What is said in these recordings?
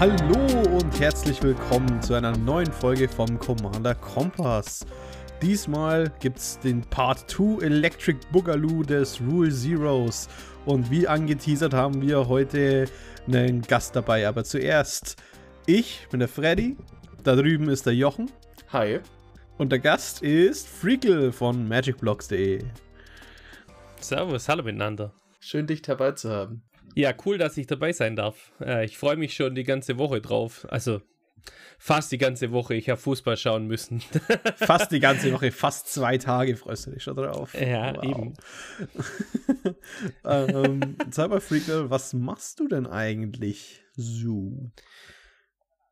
Hallo und herzlich willkommen zu einer neuen Folge vom Commander Kompass. Diesmal gibt es den Part 2 Electric Boogaloo des Rule Zeros. Und wie angeteasert haben wir heute einen Gast dabei. Aber zuerst, ich bin der Freddy, da drüben ist der Jochen. Hi. Und der Gast ist Freakle von magicblocks.de. Servus, hallo miteinander. Schön, dich dabei zu haben. Ja, cool, dass ich dabei sein darf. Äh, ich freue mich schon die ganze Woche drauf. Also fast die ganze Woche. Ich habe Fußball schauen müssen. fast die ganze Woche, fast zwei Tage freust du dich schon drauf. Ja, wow. eben. ähm, Cyberfreak, was machst du denn eigentlich so?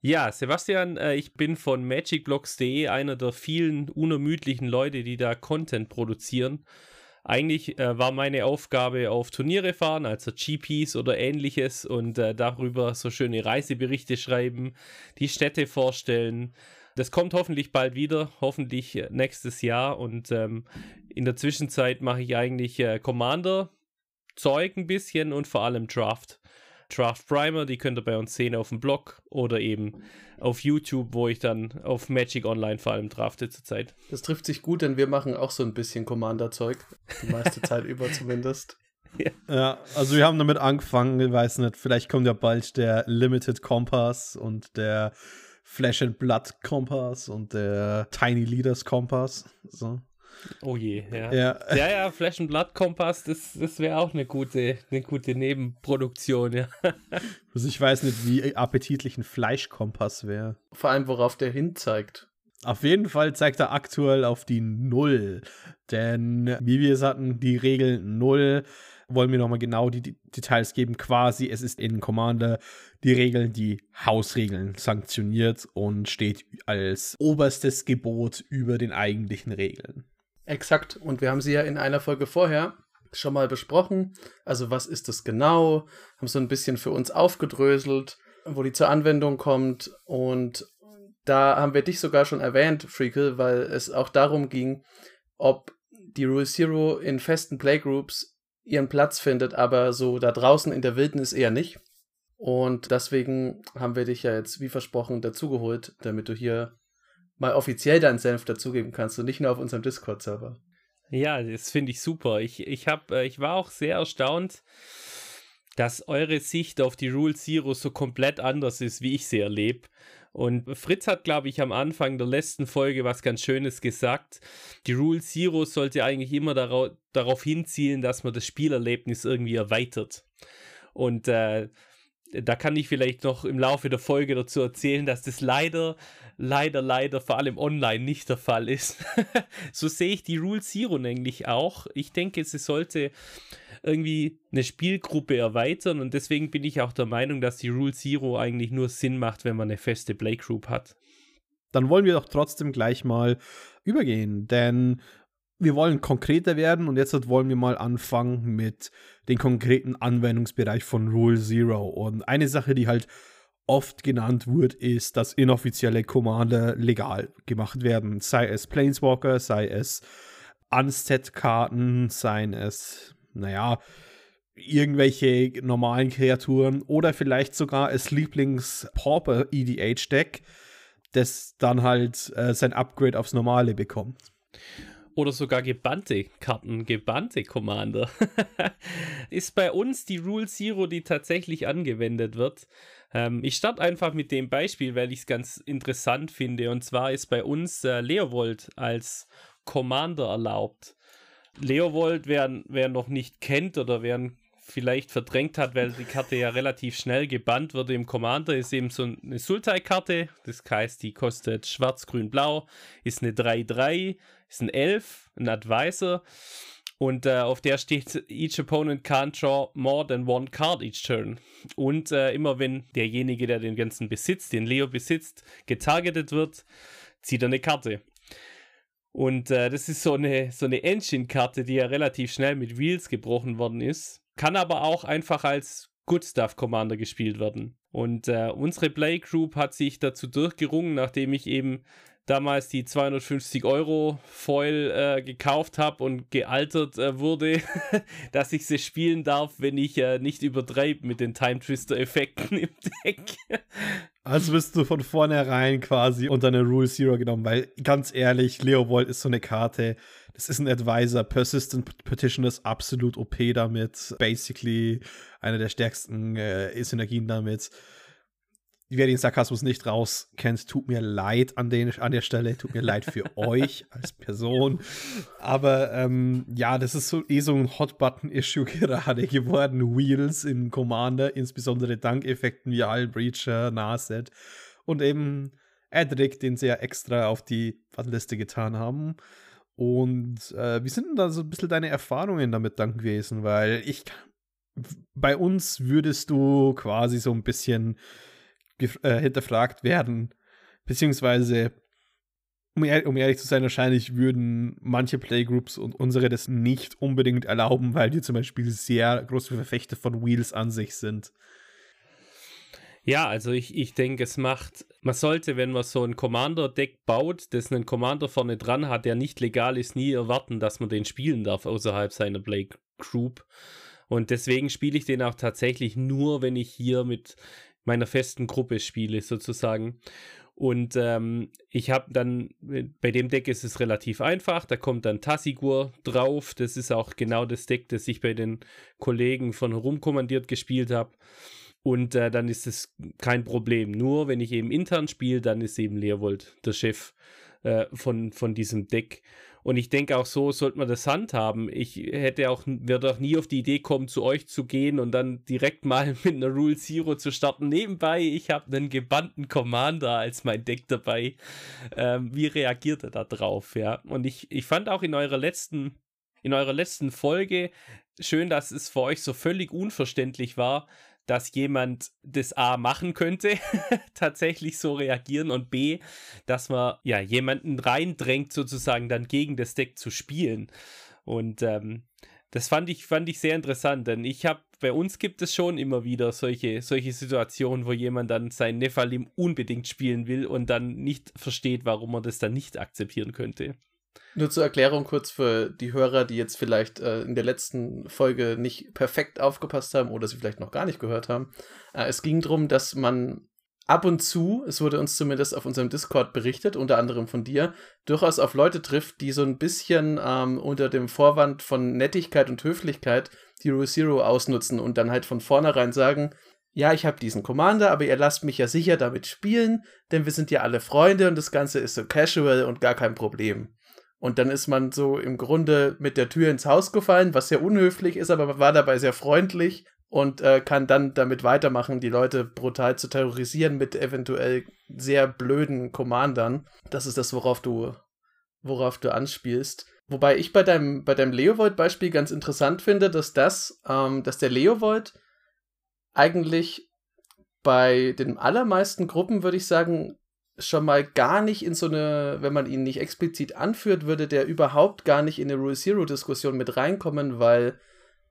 Ja, Sebastian, äh, ich bin von magicblocks.de einer der vielen unermüdlichen Leute, die da Content produzieren. Eigentlich äh, war meine Aufgabe auf Turniere fahren, also GPs oder ähnliches und äh, darüber so schöne Reiseberichte schreiben, die Städte vorstellen. Das kommt hoffentlich bald wieder, hoffentlich äh, nächstes Jahr und ähm, in der Zwischenzeit mache ich eigentlich äh, Commander Zeug ein bisschen und vor allem Draft. Draft Primer, die könnt ihr bei uns sehen auf dem Blog oder eben auf YouTube, wo ich dann auf Magic Online vor allem drafte zurzeit. Das trifft sich gut, denn wir machen auch so ein bisschen Commander-Zeug. Die meiste Zeit über zumindest. Ja. ja. also wir haben damit angefangen, ich weiß nicht, vielleicht kommt ja bald der Limited Kompass und der Flash and Blood Kompass und der Tiny Leaders Kompass. So. Oh je, ja. Ja, ja, ja Flash and Blood Kompass, das, das wäre auch eine gute, eine gute Nebenproduktion, ja. Also ich weiß nicht, wie appetitlich ein Fleischkompass wäre. Vor allem, worauf der hin zeigt. Auf jeden Fall zeigt er aktuell auf die Null. Denn, wie wir es hatten, die Regel Null wollen wir nochmal genau die, die Details geben. Quasi, es ist in Commander die Regeln, die Hausregeln sanktioniert und steht als oberstes Gebot über den eigentlichen Regeln. Exakt. Und wir haben sie ja in einer Folge vorher schon mal besprochen. Also was ist das genau? Haben so ein bisschen für uns aufgedröselt, wo die zur Anwendung kommt. Und da haben wir dich sogar schon erwähnt, Freakle, weil es auch darum ging, ob die Rule Zero in festen Playgroups ihren Platz findet, aber so da draußen in der Wildnis eher nicht. Und deswegen haben wir dich ja jetzt, wie versprochen, dazugeholt, damit du hier mal offiziell deinen Senf dazugeben kannst und nicht nur auf unserem Discord-Server. Ja, das finde ich super. Ich, ich, hab, äh, ich war auch sehr erstaunt, dass eure Sicht auf die Rule Zero so komplett anders ist, wie ich sie erlebe. Und Fritz hat, glaube ich, am Anfang der letzten Folge was ganz Schönes gesagt. Die Rule Zero sollte eigentlich immer darauf, darauf hinzielen, dass man das Spielerlebnis irgendwie erweitert. Und äh, da kann ich vielleicht noch im Laufe der Folge dazu erzählen, dass das leider, leider, leider vor allem online nicht der Fall ist. so sehe ich die Rule Zero nämlich auch. Ich denke, sie sollte irgendwie eine Spielgruppe erweitern und deswegen bin ich auch der Meinung, dass die Rule Zero eigentlich nur Sinn macht, wenn man eine feste Play Group hat. Dann wollen wir doch trotzdem gleich mal übergehen, denn wir wollen konkreter werden und jetzt wollen wir mal anfangen mit dem konkreten Anwendungsbereich von Rule Zero. Und eine Sache, die halt oft genannt wird, ist, dass inoffizielle Commander legal gemacht werden. Sei es Planeswalker, sei es Unset-Karten, seien es, naja, irgendwelche normalen Kreaturen oder vielleicht sogar das Lieblings-Pauper EDH-Deck, das dann halt äh, sein Upgrade aufs Normale bekommt. Oder sogar gebannte Karten, gebannte Commander. ist bei uns die Rule Zero, die tatsächlich angewendet wird. Ähm, ich starte einfach mit dem Beispiel, weil ich es ganz interessant finde. Und zwar ist bei uns äh, Leovold als Commander erlaubt. Leovold, wer, wer noch nicht kennt oder wer vielleicht verdrängt hat, weil die Karte ja relativ schnell gebannt wurde im Commander, ist eben so eine Sultai-Karte. Das heißt, die kostet schwarz, grün, blau, ist eine 3-3, ist ein Elf, ein Advisor. Und äh, auf der steht, each opponent can't draw more than one card each turn. Und äh, immer wenn derjenige, der den ganzen besitzt, den Leo besitzt, getargetet wird, zieht er eine Karte. Und äh, das ist so eine, so eine Engine-Karte, die ja relativ schnell mit Wheels gebrochen worden ist. Kann aber auch einfach als Good Stuff Commander gespielt werden. Und äh, unsere Play Group hat sich dazu durchgerungen, nachdem ich eben damals die 250 Euro Foil äh, gekauft habe und gealtert äh, wurde, dass ich sie spielen darf, wenn ich äh, nicht übertreibe mit den Time Twister Effekten im Deck. Also bist du von vornherein quasi unter eine Rule Zero genommen, weil ganz ehrlich, Leovold ist so eine Karte, das ist ein Advisor, Persistent Petition ist absolut OP damit, basically eine der stärksten äh, Synergien damit wer den Sarkasmus nicht rauskennt, tut mir leid an, den, an der Stelle, tut mir leid für euch als Person. Aber ähm, ja, das ist so eh so ein Hot-Button-Issue gerade geworden. Wheels in Commander, insbesondere dank Effekten wie Hull Breacher, Naset und eben Edric, den sie ja extra auf die Liste getan haben. Und äh, wie sind denn da so ein bisschen deine Erfahrungen damit dann gewesen? Weil ich, bei uns würdest du quasi so ein bisschen äh, hinterfragt werden. Beziehungsweise, um, ehr um, ehrlich zu sein, wahrscheinlich würden manche Playgroups und unsere das nicht unbedingt erlauben, weil die zum Beispiel sehr große Verfechter von Wheels an sich sind. Ja, also ich, ich denke, es macht, man sollte, wenn man so ein Commander-Deck baut, das einen Commander vorne dran hat, der nicht legal ist, nie erwarten, dass man den spielen darf außerhalb seiner Play Group. Und deswegen spiele ich den auch tatsächlich nur, wenn ich hier mit meiner festen Gruppe spiele, sozusagen. Und ähm, ich habe dann, bei dem Deck ist es relativ einfach, da kommt dann Tassigur drauf. Das ist auch genau das Deck, das ich bei den Kollegen von herumkommandiert gespielt habe. Und äh, dann ist es kein Problem. Nur wenn ich eben intern spiele, dann ist eben Leerwold der Chef äh, von, von diesem Deck. Und ich denke auch so sollte man das handhaben. Ich hätte auch, würde auch nie auf die Idee kommen, zu euch zu gehen und dann direkt mal mit einer Rule Zero zu starten. Nebenbei, ich habe einen gebannten Commander als mein Deck dabei. Ähm, wie reagiert er da drauf? Ja. Und ich, ich fand auch in eurer letzten, in eurer letzten Folge schön, dass es für euch so völlig unverständlich war, dass jemand das A machen könnte, tatsächlich so reagieren und B, dass man ja jemanden reindrängt, sozusagen dann gegen das Deck zu spielen. Und ähm, das fand ich, fand ich sehr interessant, denn ich habe, bei uns gibt es schon immer wieder solche, solche Situationen, wo jemand dann sein Nephalim unbedingt spielen will und dann nicht versteht, warum man das dann nicht akzeptieren könnte. Nur zur Erklärung kurz für die Hörer, die jetzt vielleicht äh, in der letzten Folge nicht perfekt aufgepasst haben oder sie vielleicht noch gar nicht gehört haben. Äh, es ging darum, dass man ab und zu, es wurde uns zumindest auf unserem Discord berichtet, unter anderem von dir, durchaus auf Leute trifft, die so ein bisschen ähm, unter dem Vorwand von Nettigkeit und Höflichkeit die Rule Zero ausnutzen und dann halt von vornherein sagen, ja, ich habe diesen Commander, aber ihr lasst mich ja sicher damit spielen, denn wir sind ja alle Freunde und das Ganze ist so casual und gar kein Problem. Und dann ist man so im Grunde mit der Tür ins Haus gefallen, was sehr unhöflich ist, aber man war dabei sehr freundlich und äh, kann dann damit weitermachen, die Leute brutal zu terrorisieren mit eventuell sehr blöden Commandern. Das ist das, worauf du, worauf du anspielst. Wobei ich bei deinem, bei deinem Leovold-Beispiel ganz interessant finde, dass das, ähm, dass der Leovold eigentlich bei den allermeisten Gruppen, würde ich sagen, schon mal gar nicht in so eine, wenn man ihn nicht explizit anführt, würde der überhaupt gar nicht in eine Rule Zero Diskussion mit reinkommen, weil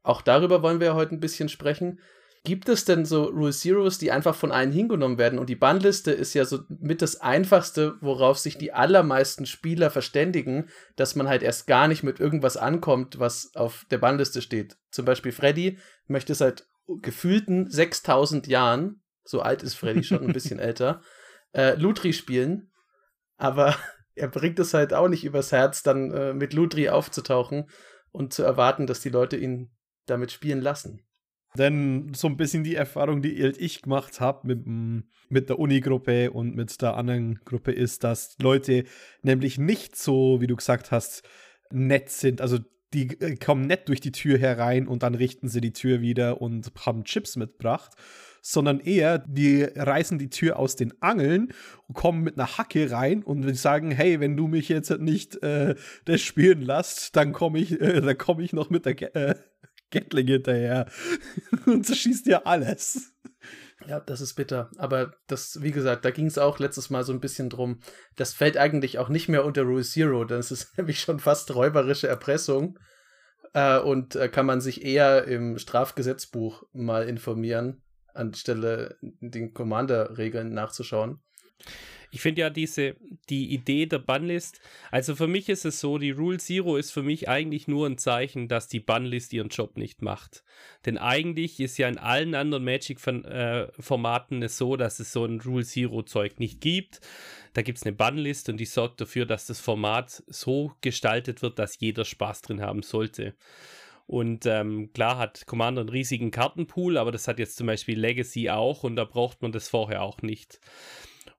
auch darüber wollen wir ja heute ein bisschen sprechen. Gibt es denn so Rule Zeros, die einfach von allen hingenommen werden? Und die Bannliste ist ja so mit das einfachste, worauf sich die allermeisten Spieler verständigen, dass man halt erst gar nicht mit irgendwas ankommt, was auf der Bannliste steht. Zum Beispiel Freddy möchte seit gefühlten 6000 Jahren, so alt ist Freddy schon ein bisschen älter, äh, Lutri spielen, aber er bringt es halt auch nicht übers Herz, dann äh, mit Lutri aufzutauchen und zu erwarten, dass die Leute ihn damit spielen lassen. Denn so ein bisschen die Erfahrung, die ich gemacht habe mit, mit der Uni-Gruppe und mit der anderen Gruppe, ist, dass Leute nämlich nicht so, wie du gesagt hast, nett sind. Also die äh, kommen nett durch die Tür herein und dann richten sie die Tür wieder und haben Chips mitgebracht, sondern eher, die reißen die Tür aus den Angeln und kommen mit einer Hacke rein und sagen, hey, wenn du mich jetzt nicht äh, das spielen lässt, dann komme ich, äh, dann ich noch mit der äh, Gatling hinterher und zerschießt dir alles. Ja, das ist bitter. Aber das, wie gesagt, da ging es auch letztes Mal so ein bisschen drum. Das fällt eigentlich auch nicht mehr unter Rule Zero, denn es ist nämlich schon fast räuberische Erpressung. Äh, und äh, kann man sich eher im Strafgesetzbuch mal informieren, anstelle den Commander-Regeln nachzuschauen. ich finde ja diese, die Idee der Bannlist, also für mich ist es so, die Rule Zero ist für mich eigentlich nur ein Zeichen, dass die Bannlist ihren Job nicht macht. Denn eigentlich ist ja in allen anderen Magic-Formaten äh, es so, dass es so ein Rule Zero-Zeug nicht gibt. Da gibt es eine Bannlist und die sorgt dafür, dass das Format so gestaltet wird, dass jeder Spaß drin haben sollte. Und ähm, klar hat Commander einen riesigen Kartenpool, aber das hat jetzt zum Beispiel Legacy auch und da braucht man das vorher auch nicht.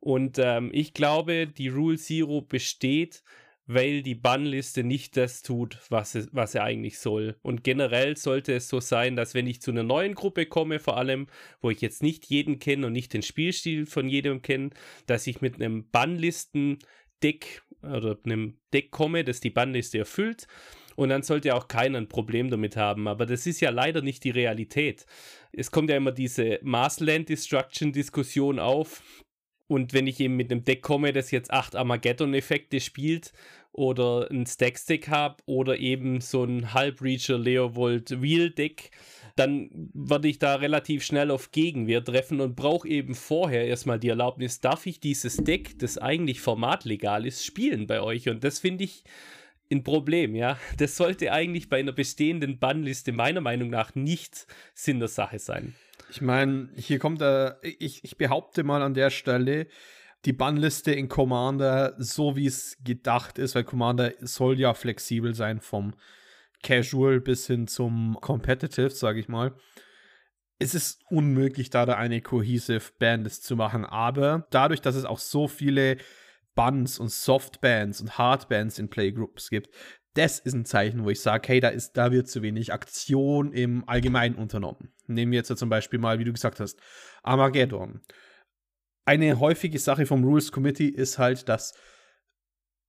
Und ähm, ich glaube, die Rule Zero besteht, weil die Bannliste nicht das tut, was, es, was er eigentlich soll. Und generell sollte es so sein, dass wenn ich zu einer neuen Gruppe komme, vor allem, wo ich jetzt nicht jeden kenne und nicht den Spielstil von jedem kenne, dass ich mit einem Bannlisten-Deck oder einem Deck komme, das die Bannliste erfüllt. Und dann sollte auch keiner ein Problem damit haben. Aber das ist ja leider nicht die Realität. Es kommt ja immer diese Marsland Destruction Diskussion auf, und wenn ich eben mit einem Deck komme, das jetzt acht Armageddon-Effekte spielt oder ein Stack-Stick habe oder eben so ein Halbreacher Leovold Wheel-Deck, dann werde ich da relativ schnell auf Gegenwehr treffen und brauche eben vorher erstmal die Erlaubnis, darf ich dieses Deck, das eigentlich formatlegal ist, spielen bei euch? Und das finde ich ein Problem, ja. Das sollte eigentlich bei einer bestehenden Bannliste meiner Meinung nach nicht Sinn der Sache sein. Ich meine, hier kommt er, ich, ich behaupte mal an der Stelle, die Bannliste in Commander, so wie es gedacht ist, weil Commander soll ja flexibel sein vom Casual bis hin zum Competitive, sage ich mal. Es ist unmöglich, da, da eine cohesive Bandlist zu machen, aber dadurch, dass es auch so viele Bands und Softbands und Hardbands in Playgroups gibt, das ist ein Zeichen, wo ich sage, hey, da, ist, da wird zu wenig Aktion im Allgemeinen unternommen. Nehmen wir jetzt zum Beispiel mal, wie du gesagt hast, Armageddon. Eine häufige Sache vom Rules Committee ist halt, dass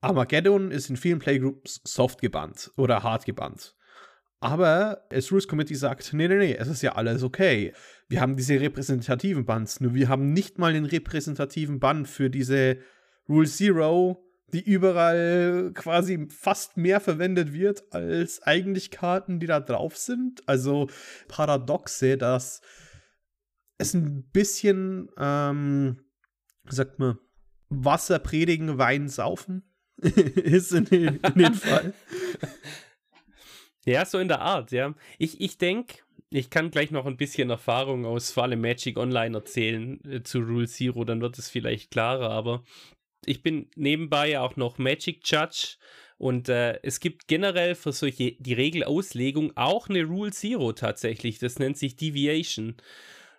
Armageddon ist in vielen Playgroups soft gebannt oder hart gebannt. Aber das Rules Committee sagt, nee, nee, nee, es ist ja alles okay. Wir haben diese repräsentativen Bands, nur wir haben nicht mal den repräsentativen Band für diese Rule Zero die überall quasi fast mehr verwendet wird als eigentlich Karten, die da drauf sind. Also paradoxe, dass es ein bisschen, ähm, sagt man, Wasser predigen, Wein saufen ist in, in dem Fall. Ja, so in der Art, ja. Ich, ich denke, ich kann gleich noch ein bisschen Erfahrung aus vor allem Magic Online erzählen äh, zu Rule Zero, dann wird es vielleicht klarer, aber ich bin nebenbei auch noch Magic Judge und äh, es gibt generell für solche die Regelauslegung auch eine Rule Zero tatsächlich. Das nennt sich Deviation.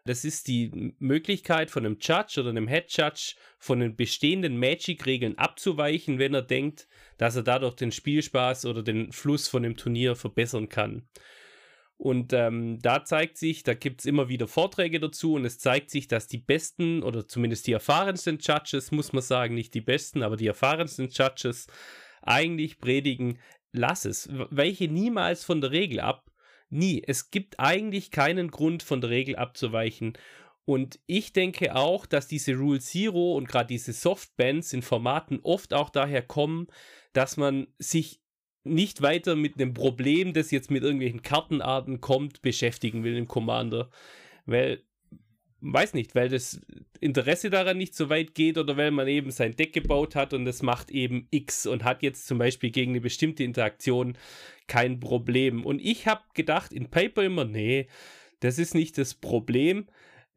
Das ist die Möglichkeit von einem Judge oder einem Head Judge von den bestehenden Magic-Regeln abzuweichen, wenn er denkt, dass er dadurch den Spielspaß oder den Fluss von dem Turnier verbessern kann. Und ähm, da zeigt sich, da gibt es immer wieder Vorträge dazu und es zeigt sich, dass die besten oder zumindest die erfahrensten Judges, muss man sagen, nicht die besten, aber die erfahrensten Judges eigentlich predigen, lass es, welche niemals von der Regel ab. Nie. Es gibt eigentlich keinen Grund, von der Regel abzuweichen. Und ich denke auch, dass diese Rule Zero und gerade diese Softbands in Formaten oft auch daher kommen, dass man sich nicht weiter mit einem Problem, das jetzt mit irgendwelchen Kartenarten kommt, beschäftigen will im Commander. Weil, weiß nicht, weil das Interesse daran nicht so weit geht oder weil man eben sein Deck gebaut hat und das macht eben X und hat jetzt zum Beispiel gegen eine bestimmte Interaktion kein Problem. Und ich habe gedacht in Paper immer, nee, das ist nicht das Problem.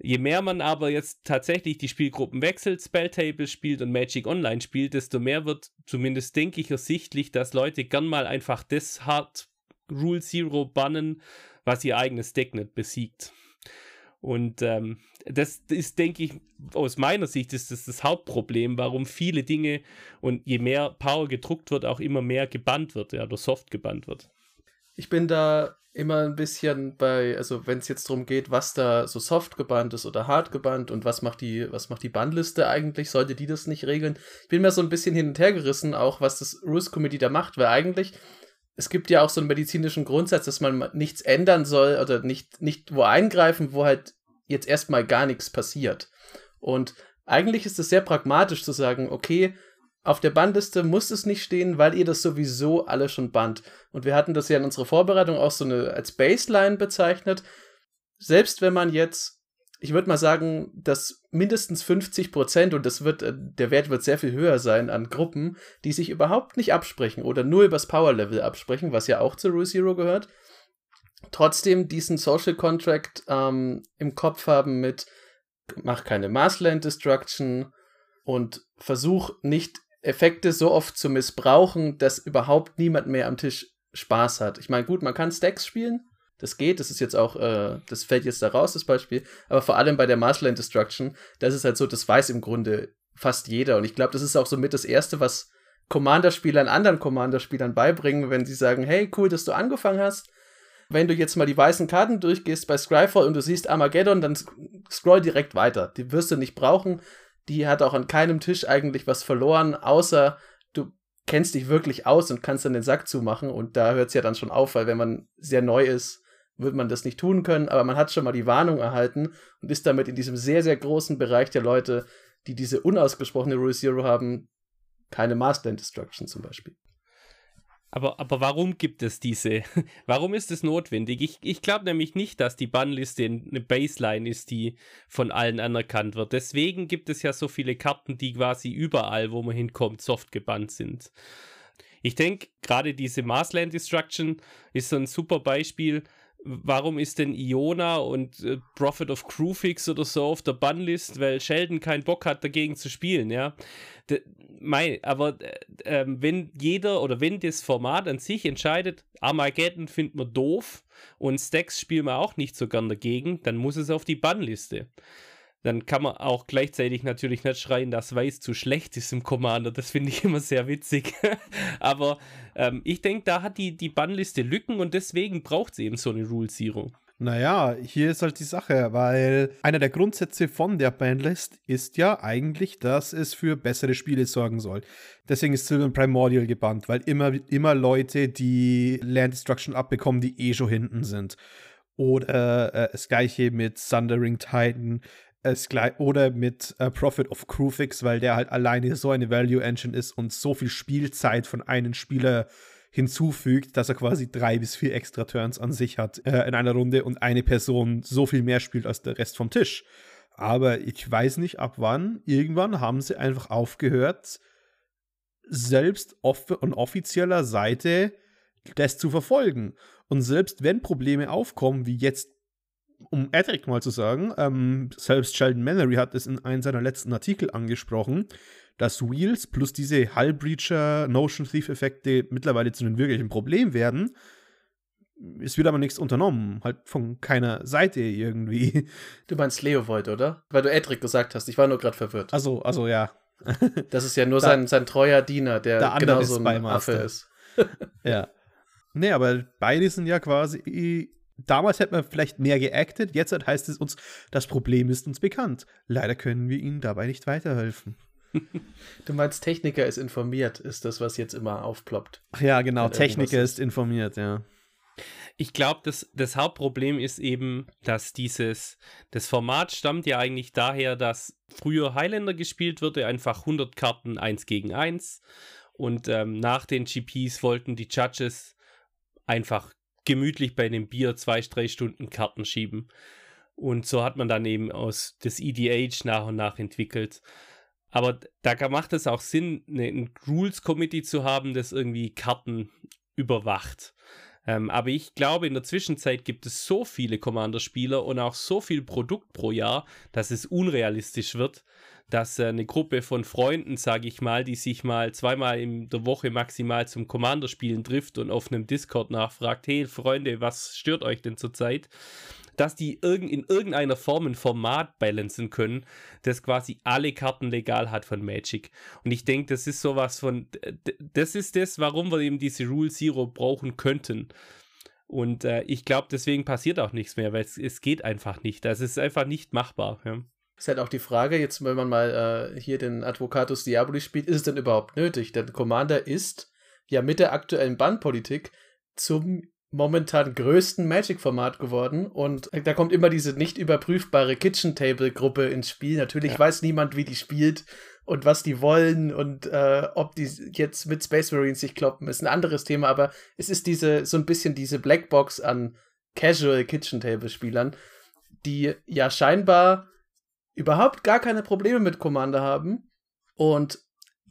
Je mehr man aber jetzt tatsächlich die Spielgruppen wechselt, Spelltable spielt und Magic Online spielt, desto mehr wird zumindest, denke ich, ersichtlich, dass Leute gern mal einfach das Hard Rule Zero bannen, was ihr eigenes Deck nicht besiegt. Und ähm, das ist, denke ich, aus meiner Sicht ist das das Hauptproblem, warum viele Dinge und je mehr Power gedruckt wird, auch immer mehr gebannt wird, ja, oder soft gebannt wird. Ich bin da immer ein bisschen bei, also wenn es jetzt darum geht, was da so soft gebannt ist oder hart gebannt und was macht die, was macht die Bandliste eigentlich, sollte die das nicht regeln? Ich bin mir so ein bisschen hin und her gerissen, auch was das Rules Committee da macht, weil eigentlich, es gibt ja auch so einen medizinischen Grundsatz, dass man nichts ändern soll oder nicht, nicht wo eingreifen, wo halt jetzt erstmal gar nichts passiert. Und eigentlich ist es sehr pragmatisch zu sagen, okay, auf der Bandliste muss es nicht stehen, weil ihr das sowieso alle schon band. Und wir hatten das ja in unserer Vorbereitung auch so eine als Baseline bezeichnet. Selbst wenn man jetzt ich würde mal sagen, dass mindestens 50 Prozent, und das wird, äh, der Wert wird sehr viel höher sein an Gruppen, die sich überhaupt nicht absprechen oder nur übers Power Level absprechen, was ja auch zu Rule Zero gehört, trotzdem diesen Social Contract ähm, im Kopf haben mit mach keine Marsland Destruction und versuch nicht Effekte so oft zu missbrauchen, dass überhaupt niemand mehr am Tisch Spaß hat. Ich meine, gut, man kann Stacks spielen, das geht, das ist jetzt auch, äh, das fällt jetzt da raus, das Beispiel, aber vor allem bei der Marsland Destruction, das ist halt so, das weiß im Grunde fast jeder und ich glaube, das ist auch so mit das Erste, was Commander-Spielern anderen Commander-Spielern beibringen, wenn sie sagen, hey, cool, dass du angefangen hast, wenn du jetzt mal die weißen Karten durchgehst bei Scryfall und du siehst Armageddon, dann scroll direkt weiter. Die wirst du nicht brauchen. Die hat auch an keinem Tisch eigentlich was verloren, außer du kennst dich wirklich aus und kannst dann den Sack zumachen. Und da hört es ja dann schon auf, weil wenn man sehr neu ist, wird man das nicht tun können. Aber man hat schon mal die Warnung erhalten und ist damit in diesem sehr, sehr großen Bereich der Leute, die diese unausgesprochene Rule Zero haben, keine Marsland Destruction zum Beispiel. Aber, aber warum gibt es diese? Warum ist es notwendig? Ich, ich glaube nämlich nicht, dass die Bannliste eine Baseline ist, die von allen anerkannt wird. Deswegen gibt es ja so viele Karten, die quasi überall, wo man hinkommt, soft gebannt sind. Ich denke, gerade diese Marsland Destruction ist so ein super Beispiel warum ist denn Iona und äh, Prophet of Crewfix oder so auf der Bannlist, weil Sheldon keinen Bock hat, dagegen zu spielen, ja. De, mein, aber äh, wenn jeder oder wenn das Format an sich entscheidet, Armageddon findet man doof und Stacks spielen wir auch nicht so gern dagegen, dann muss es auf die Bannliste dann kann man auch gleichzeitig natürlich nicht schreien, dass Weiß zu schlecht ist im Commander. Das finde ich immer sehr witzig. Aber ähm, ich denke, da hat die, die Bannliste Lücken und deswegen braucht sie eben so eine Rule Zero. Naja, hier ist halt die Sache, weil einer der Grundsätze von der Bandlist ist ja eigentlich, dass es für bessere Spiele sorgen soll. Deswegen ist Sylvan Primordial gebannt, weil immer, immer Leute, die Land Destruction abbekommen, die eh schon hinten sind. Oder äh, das gleiche mit Thundering Titan es gleich, oder mit äh, Profit of Crewfix, weil der halt alleine so eine Value Engine ist und so viel Spielzeit von einem Spieler hinzufügt, dass er quasi drei bis vier extra Turns an sich hat äh, in einer Runde und eine Person so viel mehr spielt als der Rest vom Tisch. Aber ich weiß nicht, ab wann. Irgendwann haben sie einfach aufgehört, selbst off und offizieller Seite das zu verfolgen. Und selbst wenn Probleme aufkommen, wie jetzt um Edric mal zu sagen, ähm, selbst Sheldon Mallory hat es in einem seiner letzten Artikel angesprochen, dass Wheels plus diese Hull-Breacher, Notion Thief-Effekte mittlerweile zu einem wirklichen Problem werden. Es wird aber nichts unternommen, halt von keiner Seite irgendwie. Du meinst Leovold, oder? Weil du Edric gesagt hast, ich war nur gerade verwirrt. Also, also ja. das ist ja nur da, sein, sein treuer Diener, der, der genauso ein Affe ist. ja. Nee, aber beide sind ja quasi damals hätten wir vielleicht mehr geactet, jetzt heißt es uns, das Problem ist uns bekannt. Leider können wir ihnen dabei nicht weiterhelfen. Du meinst, Techniker ist informiert, ist das, was jetzt immer aufploppt. Ach ja, genau, Techniker ist informiert, ja. Ich glaube, das, das Hauptproblem ist eben, dass dieses, das Format stammt ja eigentlich daher, dass früher Highlander gespielt wurde, einfach 100 Karten 1 gegen 1 und ähm, nach den GPs wollten die Judges einfach gemütlich bei einem Bier zwei, drei Stunden Karten schieben. Und so hat man dann eben aus das EDH nach und nach entwickelt. Aber da macht es auch Sinn, ne, ein Rules Committee zu haben, das irgendwie Karten überwacht. Ähm, aber ich glaube, in der Zwischenzeit gibt es so viele Commander-Spieler und auch so viel Produkt pro Jahr, dass es unrealistisch wird, dass äh, eine Gruppe von Freunden, sage ich mal, die sich mal zweimal in der Woche maximal zum Commander-Spielen trifft und auf einem Discord nachfragt, hey Freunde, was stört euch denn zurzeit? Dass die in irgendeiner Form ein Format balancen können, das quasi alle Karten legal hat von Magic. Und ich denke, das ist sowas von, das ist das, warum wir eben diese Rule Zero brauchen könnten. Und äh, ich glaube, deswegen passiert auch nichts mehr, weil es, es geht einfach nicht. Das ist einfach nicht machbar. Ja. Ist halt auch die Frage, jetzt, wenn man mal äh, hier den Advocatus Diaboli spielt, ist es denn überhaupt nötig? Denn Commander ist ja mit der aktuellen Bandpolitik zum momentan größten Magic-Format geworden und da kommt immer diese nicht überprüfbare Kitchen-Table-Gruppe ins Spiel. Natürlich ja. weiß niemand, wie die spielt und was die wollen und äh, ob die jetzt mit Space Marines sich kloppen, ist ein anderes Thema, aber es ist diese, so ein bisschen diese Blackbox an Casual Kitchen-Table-Spielern die ja scheinbar überhaupt gar keine Probleme mit Commander haben und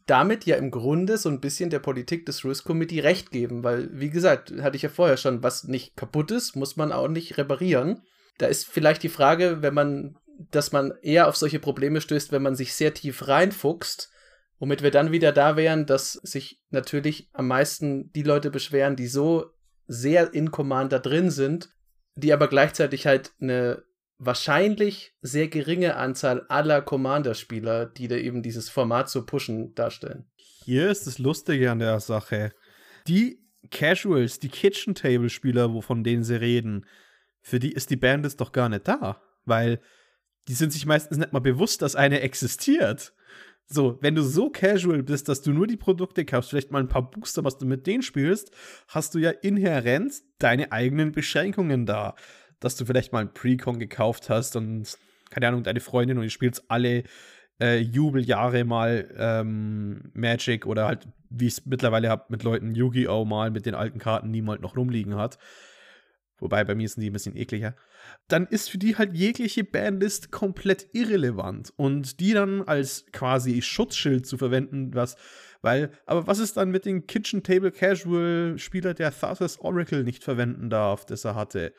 damit ja im Grunde so ein bisschen der Politik des Rules Committee recht geben, weil, wie gesagt, hatte ich ja vorher schon, was nicht kaputt ist, muss man auch nicht reparieren. Da ist vielleicht die Frage, wenn man, dass man eher auf solche Probleme stößt, wenn man sich sehr tief reinfuchst, womit wir dann wieder da wären, dass sich natürlich am meisten die Leute beschweren, die so sehr in Commander drin sind, die aber gleichzeitig halt eine wahrscheinlich sehr geringe Anzahl aller Commander-Spieler, die da eben dieses Format zu pushen, darstellen. Hier ist das Lustige an der Sache. Die Casuals, die Kitchen-Table-Spieler, von denen sie reden, für die ist die Band jetzt doch gar nicht da. Weil die sind sich meistens nicht mal bewusst, dass eine existiert. So, wenn du so casual bist, dass du nur die Produkte kaufst, vielleicht mal ein paar Booster, was du mit denen spielst, hast du ja inhärent deine eigenen Beschränkungen da dass du vielleicht mal ein Precon gekauft hast und, keine Ahnung, deine Freundin und ihr spielt alle äh, Jubeljahre mal ähm, Magic oder halt, wie ich es mittlerweile habe, mit Leuten Yu-Gi-Oh! mal mit den alten Karten niemand noch rumliegen hat. Wobei bei mir sind die ein bisschen ekliger. Dann ist für die halt jegliche Bandlist komplett irrelevant. Und die dann als quasi Schutzschild zu verwenden, was, weil, aber was ist dann mit dem Kitchen Table Casual Spieler, der Tharsis Oracle nicht verwenden darf, das er hatte?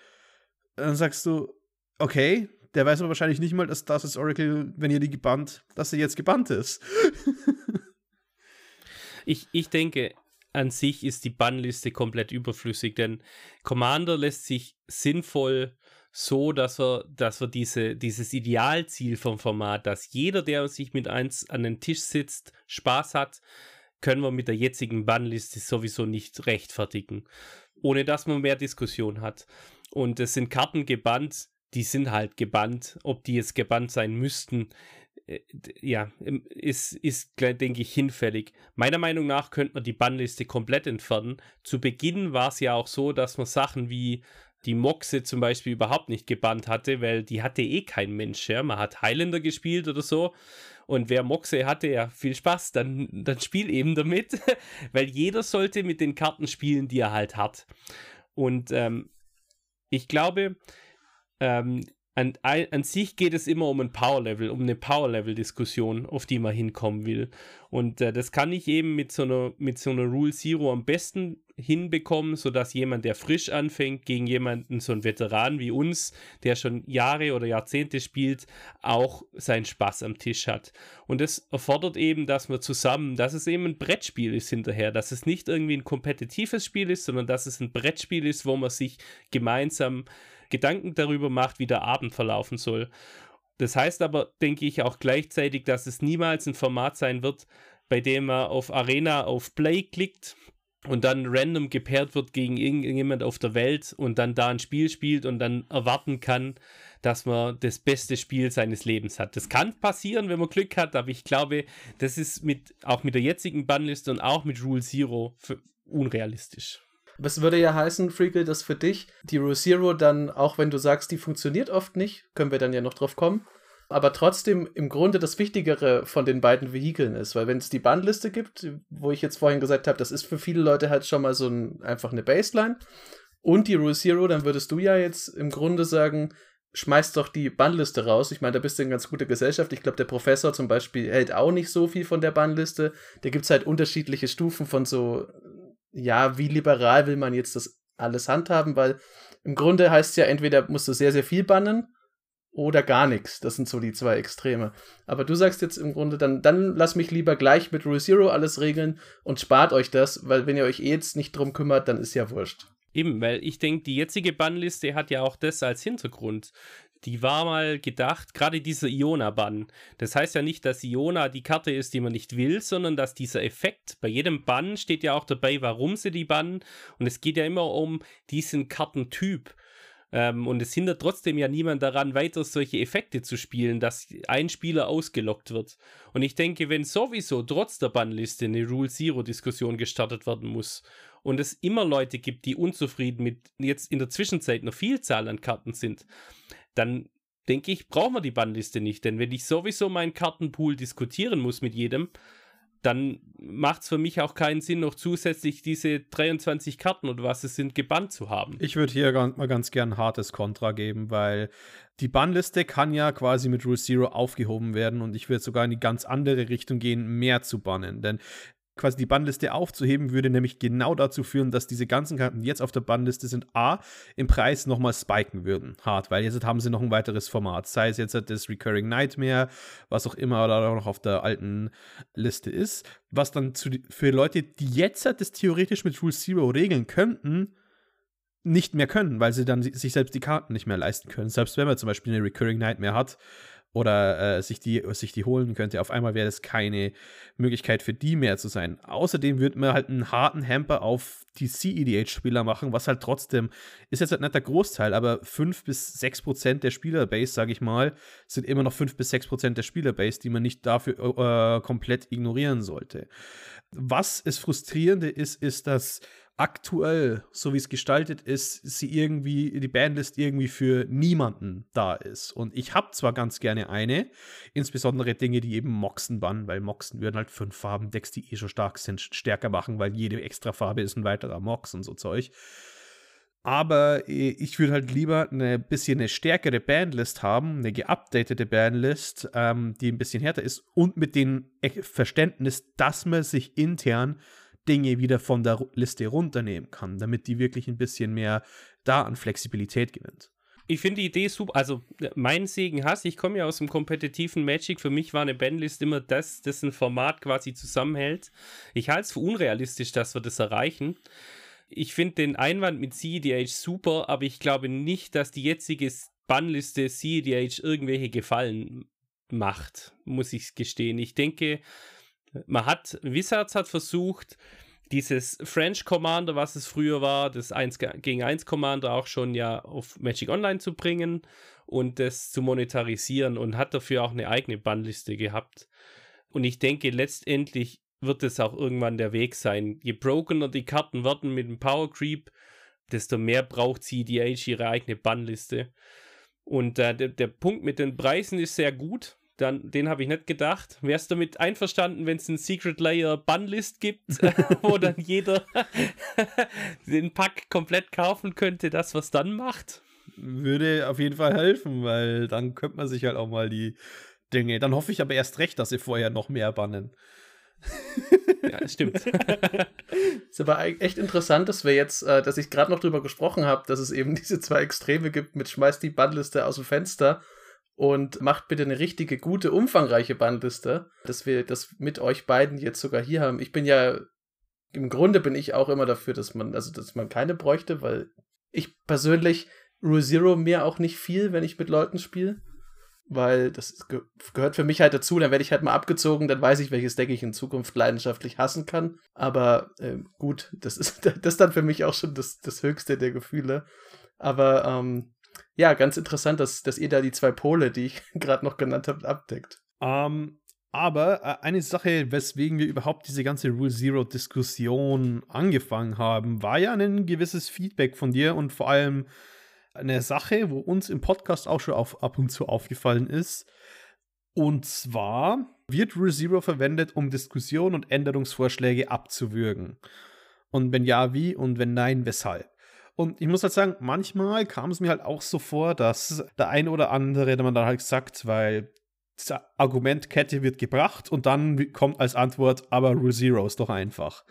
Dann sagst du, okay, der weiß aber wahrscheinlich nicht mal, dass das ist Oracle, wenn ihr die gebannt, dass sie jetzt gebannt ist. ich, ich denke, an sich ist die Bannliste komplett überflüssig, denn Commander lässt sich sinnvoll so, dass wir, dass wir diese, dieses Idealziel vom Format, dass jeder, der sich mit eins an den Tisch sitzt, Spaß hat, können wir mit der jetzigen Bannliste sowieso nicht rechtfertigen, ohne dass man mehr Diskussion hat. Und es sind Karten gebannt, die sind halt gebannt. Ob die jetzt gebannt sein müssten, äh, ja, ist, ist denke ich, hinfällig. Meiner Meinung nach könnte man die Bannliste komplett entfernen. Zu Beginn war es ja auch so, dass man Sachen wie die Moxe zum Beispiel überhaupt nicht gebannt hatte, weil die hatte eh kein Mensch. Ja? Man hat Highlander gespielt oder so. Und wer Moxe hatte, ja, viel Spaß, dann, dann spiel eben damit, weil jeder sollte mit den Karten spielen, die er halt hat. Und ähm, ich glaube, ähm, an, an, sich geht es immer um ein Power-Level, um eine Power-Level-Diskussion, auf die man hinkommen will. Und äh, das kann ich eben mit so, einer, mit so einer Rule Zero am besten hinbekommen, sodass jemand, der frisch anfängt, gegen jemanden, so einen Veteran wie uns, der schon Jahre oder Jahrzehnte spielt, auch seinen Spaß am Tisch hat. Und das erfordert eben, dass wir zusammen, dass es eben ein Brettspiel ist hinterher, dass es nicht irgendwie ein kompetitives Spiel ist, sondern dass es ein Brettspiel ist, wo man sich gemeinsam Gedanken darüber macht, wie der Abend verlaufen soll. Das heißt aber, denke ich, auch gleichzeitig, dass es niemals ein Format sein wird, bei dem man auf Arena auf Play klickt und dann random gepaart wird gegen irgendjemand auf der Welt und dann da ein Spiel spielt und dann erwarten kann, dass man das beste Spiel seines Lebens hat. Das kann passieren, wenn man Glück hat, aber ich glaube, das ist mit, auch mit der jetzigen Bannliste und auch mit Rule Zero unrealistisch. Das würde ja heißen, Freakle, dass für dich die Rule Zero dann, auch wenn du sagst, die funktioniert oft nicht, können wir dann ja noch drauf kommen, aber trotzdem im Grunde das Wichtigere von den beiden Vehikeln ist, weil wenn es die Bandliste gibt, wo ich jetzt vorhin gesagt habe, das ist für viele Leute halt schon mal so ein, einfach eine Baseline und die Rule Zero, dann würdest du ja jetzt im Grunde sagen, schmeißt doch die Bandliste raus. Ich meine, da bist du in ganz guter Gesellschaft. Ich glaube, der Professor zum Beispiel hält auch nicht so viel von der Bandliste. Da gibt es halt unterschiedliche Stufen von so ja, wie liberal will man jetzt das alles handhaben, weil im Grunde heißt es ja, entweder musst du sehr, sehr viel bannen oder gar nichts. Das sind so die zwei Extreme. Aber du sagst jetzt im Grunde, dann, dann lass mich lieber gleich mit Rule Zero alles regeln und spart euch das, weil wenn ihr euch eh jetzt nicht drum kümmert, dann ist ja wurscht. Eben, weil ich denke, die jetzige Bannliste hat ja auch das als Hintergrund die war mal gedacht, gerade dieser Iona-Bann. Das heißt ja nicht, dass Iona die Karte ist, die man nicht will, sondern dass dieser Effekt, bei jedem Bann steht ja auch dabei, warum sie die bannen. Und es geht ja immer um diesen Kartentyp. Ähm, und es hindert trotzdem ja niemand daran, weiter solche Effekte zu spielen, dass ein Spieler ausgelockt wird. Und ich denke, wenn sowieso trotz der Bannliste eine Rule Zero-Diskussion gestartet werden muss und es immer Leute gibt, die unzufrieden mit jetzt in der Zwischenzeit einer Vielzahl an Karten sind, dann denke ich, brauchen wir die Bannliste nicht. Denn wenn ich sowieso meinen Kartenpool diskutieren muss mit jedem, dann macht es für mich auch keinen Sinn, noch zusätzlich diese 23 Karten oder was es sind, gebannt zu haben. Ich würde hier mal ganz gern ein hartes Kontra geben, weil die Bannliste kann ja quasi mit Rule Zero aufgehoben werden und ich würde sogar in die ganz andere Richtung gehen, mehr zu bannen. Denn quasi die Bannliste aufzuheben, würde nämlich genau dazu führen, dass diese ganzen Karten, die jetzt auf der Bannliste sind, A, im Preis nochmal spiken würden. Hart, weil jetzt haben sie noch ein weiteres Format. Sei es jetzt das Recurring Nightmare, was auch immer oder noch auf der alten Liste ist. Was dann zu, für Leute, die jetzt das theoretisch mit Rule Zero regeln könnten, nicht mehr können, weil sie dann sich selbst die Karten nicht mehr leisten können. Selbst wenn man zum Beispiel eine Recurring Nightmare hat, oder äh, sich, die, sich die holen könnte. Auf einmal wäre das keine Möglichkeit für die mehr zu sein. Außerdem würde man halt einen harten Hamper auf die CEDH-Spieler machen, was halt trotzdem, ist jetzt halt nicht der Großteil, aber 5 bis 6 Prozent der Spielerbase, sage ich mal, sind immer noch 5 bis 6 Prozent der Spielerbase, die man nicht dafür äh, komplett ignorieren sollte. Was es frustrierende ist, ist, dass aktuell, so wie es gestaltet ist, sie irgendwie, die Bandlist irgendwie für niemanden da ist. Und ich habe zwar ganz gerne eine, insbesondere Dinge, die eben Moxen bannen, weil Moxen würden halt fünf Farben Decks, die eh schon stark sind, stärker machen, weil jede extra Farbe ist ein weiterer Mox und so Zeug. Aber äh, ich würde halt lieber eine bisschen eine stärkere Bandlist haben, eine geupdatete Bandlist, ähm, die ein bisschen härter ist und mit dem Verständnis, dass man sich intern Dinge wieder von der Liste runternehmen kann, damit die wirklich ein bisschen mehr da an Flexibilität gewinnt. Ich finde die Idee super. Also, mein Segen Hass, ich komme ja aus dem kompetitiven Magic. Für mich war eine Bandlist immer das, das ein Format quasi zusammenhält. Ich halte es für unrealistisch, dass wir das erreichen. Ich finde den Einwand mit CEDH super, aber ich glaube nicht, dass die jetzige Bannliste CEDH irgendwelche Gefallen macht, muss ich gestehen. Ich denke, man hat, Wizards hat versucht, dieses French Commander, was es früher war, das 1 gegen 1 Commander auch schon ja auf Magic Online zu bringen und das zu monetarisieren und hat dafür auch eine eigene Bannliste gehabt. Und ich denke, letztendlich wird es auch irgendwann der Weg sein. Je brokener die Karten werden mit dem Power Creep, desto mehr braucht CDH ihre eigene Bannliste. Und äh, der, der Punkt mit den Preisen ist sehr gut dann, den habe ich nicht gedacht. Wärst du damit einverstanden, wenn es einen Secret Layer Bannlist gibt, wo dann jeder den Pack komplett kaufen könnte, das was dann macht? Würde auf jeden Fall helfen, weil dann könnte man sich halt auch mal die Dinge. Dann hoffe ich aber erst recht, dass sie vorher noch mehr bannen. ja, das stimmt. ist aber echt interessant, dass wir jetzt, äh, dass ich gerade noch drüber gesprochen habe, dass es eben diese zwei Extreme gibt mit schmeißt die Bannliste aus dem Fenster und macht bitte eine richtige, gute, umfangreiche Bandliste, dass wir das mit euch beiden jetzt sogar hier haben. Ich bin ja, im Grunde bin ich auch immer dafür, dass man, also dass man keine bräuchte, weil ich persönlich Rule Zero mir auch nicht viel, wenn ich mit Leuten spiele. Weil das ge gehört für mich halt dazu, dann werde ich halt mal abgezogen, dann weiß ich, welches Deck ich in Zukunft leidenschaftlich hassen kann. Aber äh, gut, das ist das ist dann für mich auch schon das, das höchste der Gefühle. Aber ähm, ja, ganz interessant, dass, dass ihr da die zwei Pole, die ich gerade noch genannt habe, abdeckt. Ähm, aber äh, eine Sache, weswegen wir überhaupt diese ganze Rule Zero-Diskussion angefangen haben, war ja ein gewisses Feedback von dir und vor allem eine Sache, wo uns im Podcast auch schon auf, ab und zu aufgefallen ist. Und zwar wird Rule Zero verwendet, um Diskussionen und Änderungsvorschläge abzuwürgen. Und wenn ja, wie? Und wenn nein, weshalb? Und ich muss halt sagen, manchmal kam es mir halt auch so vor, dass der eine oder andere, der man dann halt sagt, weil diese Argumentkette wird gebracht und dann kommt als Antwort, aber Rule Zero ist doch einfach.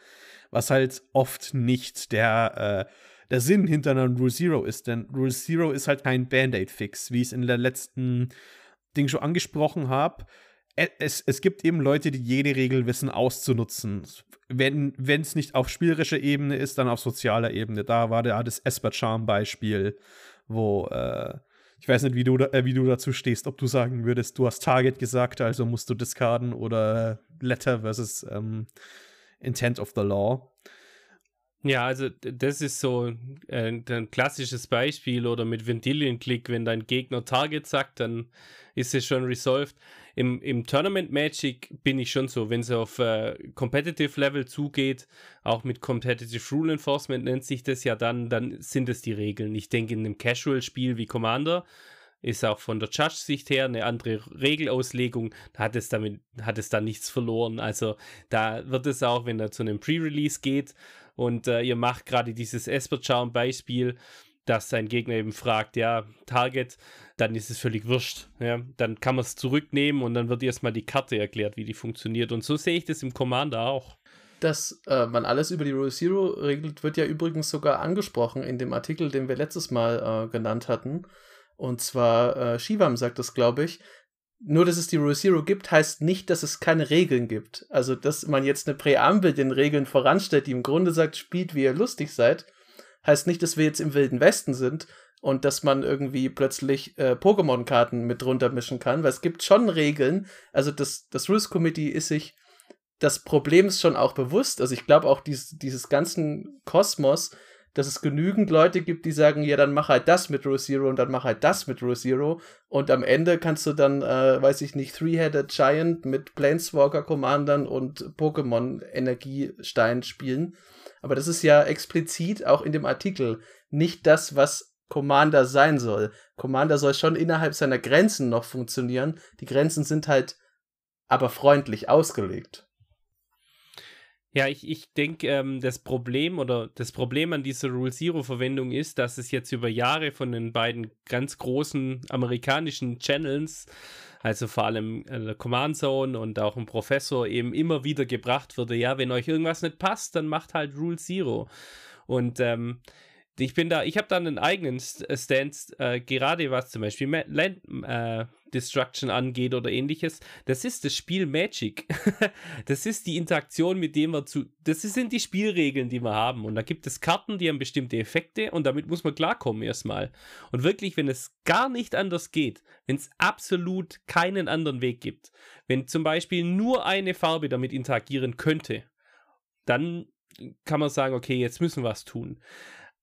Was halt oft nicht der, äh, der Sinn hinter einer Rule Zero ist, denn Rule Zero ist halt kein Band-Aid-Fix, wie ich es in der letzten Ding schon angesprochen habe. Es, es gibt eben Leute, die jede Regel wissen auszunutzen wenn es nicht auf spielerischer Ebene ist, dann auf sozialer Ebene. Da war ja das Esper-Charm-Beispiel, wo äh, ich weiß nicht, wie du, da, äh, wie du dazu stehst, ob du sagen würdest, du hast Target gesagt, also musst du discarden oder Letter versus ähm, Intent of the Law. Ja, also das ist so äh, ein klassisches Beispiel oder mit Ventilien-Klick, wenn dein Gegner Target sagt, dann ist es schon resolved. Im, im Tournament Magic bin ich schon so, wenn es auf äh, Competitive Level zugeht, auch mit Competitive Rule Enforcement nennt sich das ja dann, dann sind es die Regeln. Ich denke, in einem Casual-Spiel wie Commander ist auch von der Judge-Sicht her eine andere Regelauslegung. Da hat es damit, hat es da nichts verloren. Also da wird es auch, wenn er zu einem Pre-Release geht und äh, ihr macht gerade dieses Esper-Charm-Beispiel, dass sein Gegner eben fragt, ja, Target, dann ist es völlig wurscht. Ja? Dann kann man es zurücknehmen und dann wird erstmal die Karte erklärt, wie die funktioniert. Und so sehe ich das im Commander auch. Dass äh, man alles über die Rule Zero regelt, wird ja übrigens sogar angesprochen in dem Artikel, den wir letztes Mal äh, genannt hatten. Und zwar, äh, Shivam sagt das, glaube ich. Nur, dass es die Rule Zero gibt, heißt nicht, dass es keine Regeln gibt. Also, dass man jetzt eine Präambel den Regeln voranstellt, die im Grunde sagt, spielt, wie ihr lustig seid, heißt nicht, dass wir jetzt im Wilden Westen sind und dass man irgendwie plötzlich äh, Pokémon-Karten mit drunter mischen kann, weil es gibt schon Regeln. Also, das, das Rules Committee ist sich das Problem ist schon auch bewusst. Also, ich glaube auch, dies, dieses ganzen Kosmos dass es genügend Leute gibt, die sagen, ja, dann mach halt das mit Rule Zero und dann mach halt das mit Rule Zero. Und am Ende kannst du dann, äh, weiß ich nicht, Three-Headed Giant mit Planeswalker-Commandern und Pokémon-Energiestein spielen. Aber das ist ja explizit auch in dem Artikel nicht das, was Commander sein soll. Commander soll schon innerhalb seiner Grenzen noch funktionieren. Die Grenzen sind halt aber freundlich ausgelegt. Ja, ich, ich denke, ähm, das Problem oder das Problem an dieser Rule Zero Verwendung ist, dass es jetzt über Jahre von den beiden ganz großen amerikanischen Channels, also vor allem äh, Command Zone und auch ein Professor, eben immer wieder gebracht wurde, ja, wenn euch irgendwas nicht passt, dann macht halt Rule Zero. Und ähm, ich bin da, ich habe da einen eigenen äh, Stance, äh, gerade was zum Beispiel Land äh, Destruction angeht oder ähnliches. Das ist das Spiel Magic. das ist die Interaktion, mit dem wir zu. Das sind die Spielregeln, die wir haben. Und da gibt es Karten, die haben bestimmte Effekte und damit muss man klarkommen erstmal. Und wirklich, wenn es gar nicht anders geht, wenn es absolut keinen anderen Weg gibt, wenn zum Beispiel nur eine Farbe damit interagieren könnte, dann kann man sagen, okay, jetzt müssen wir was tun.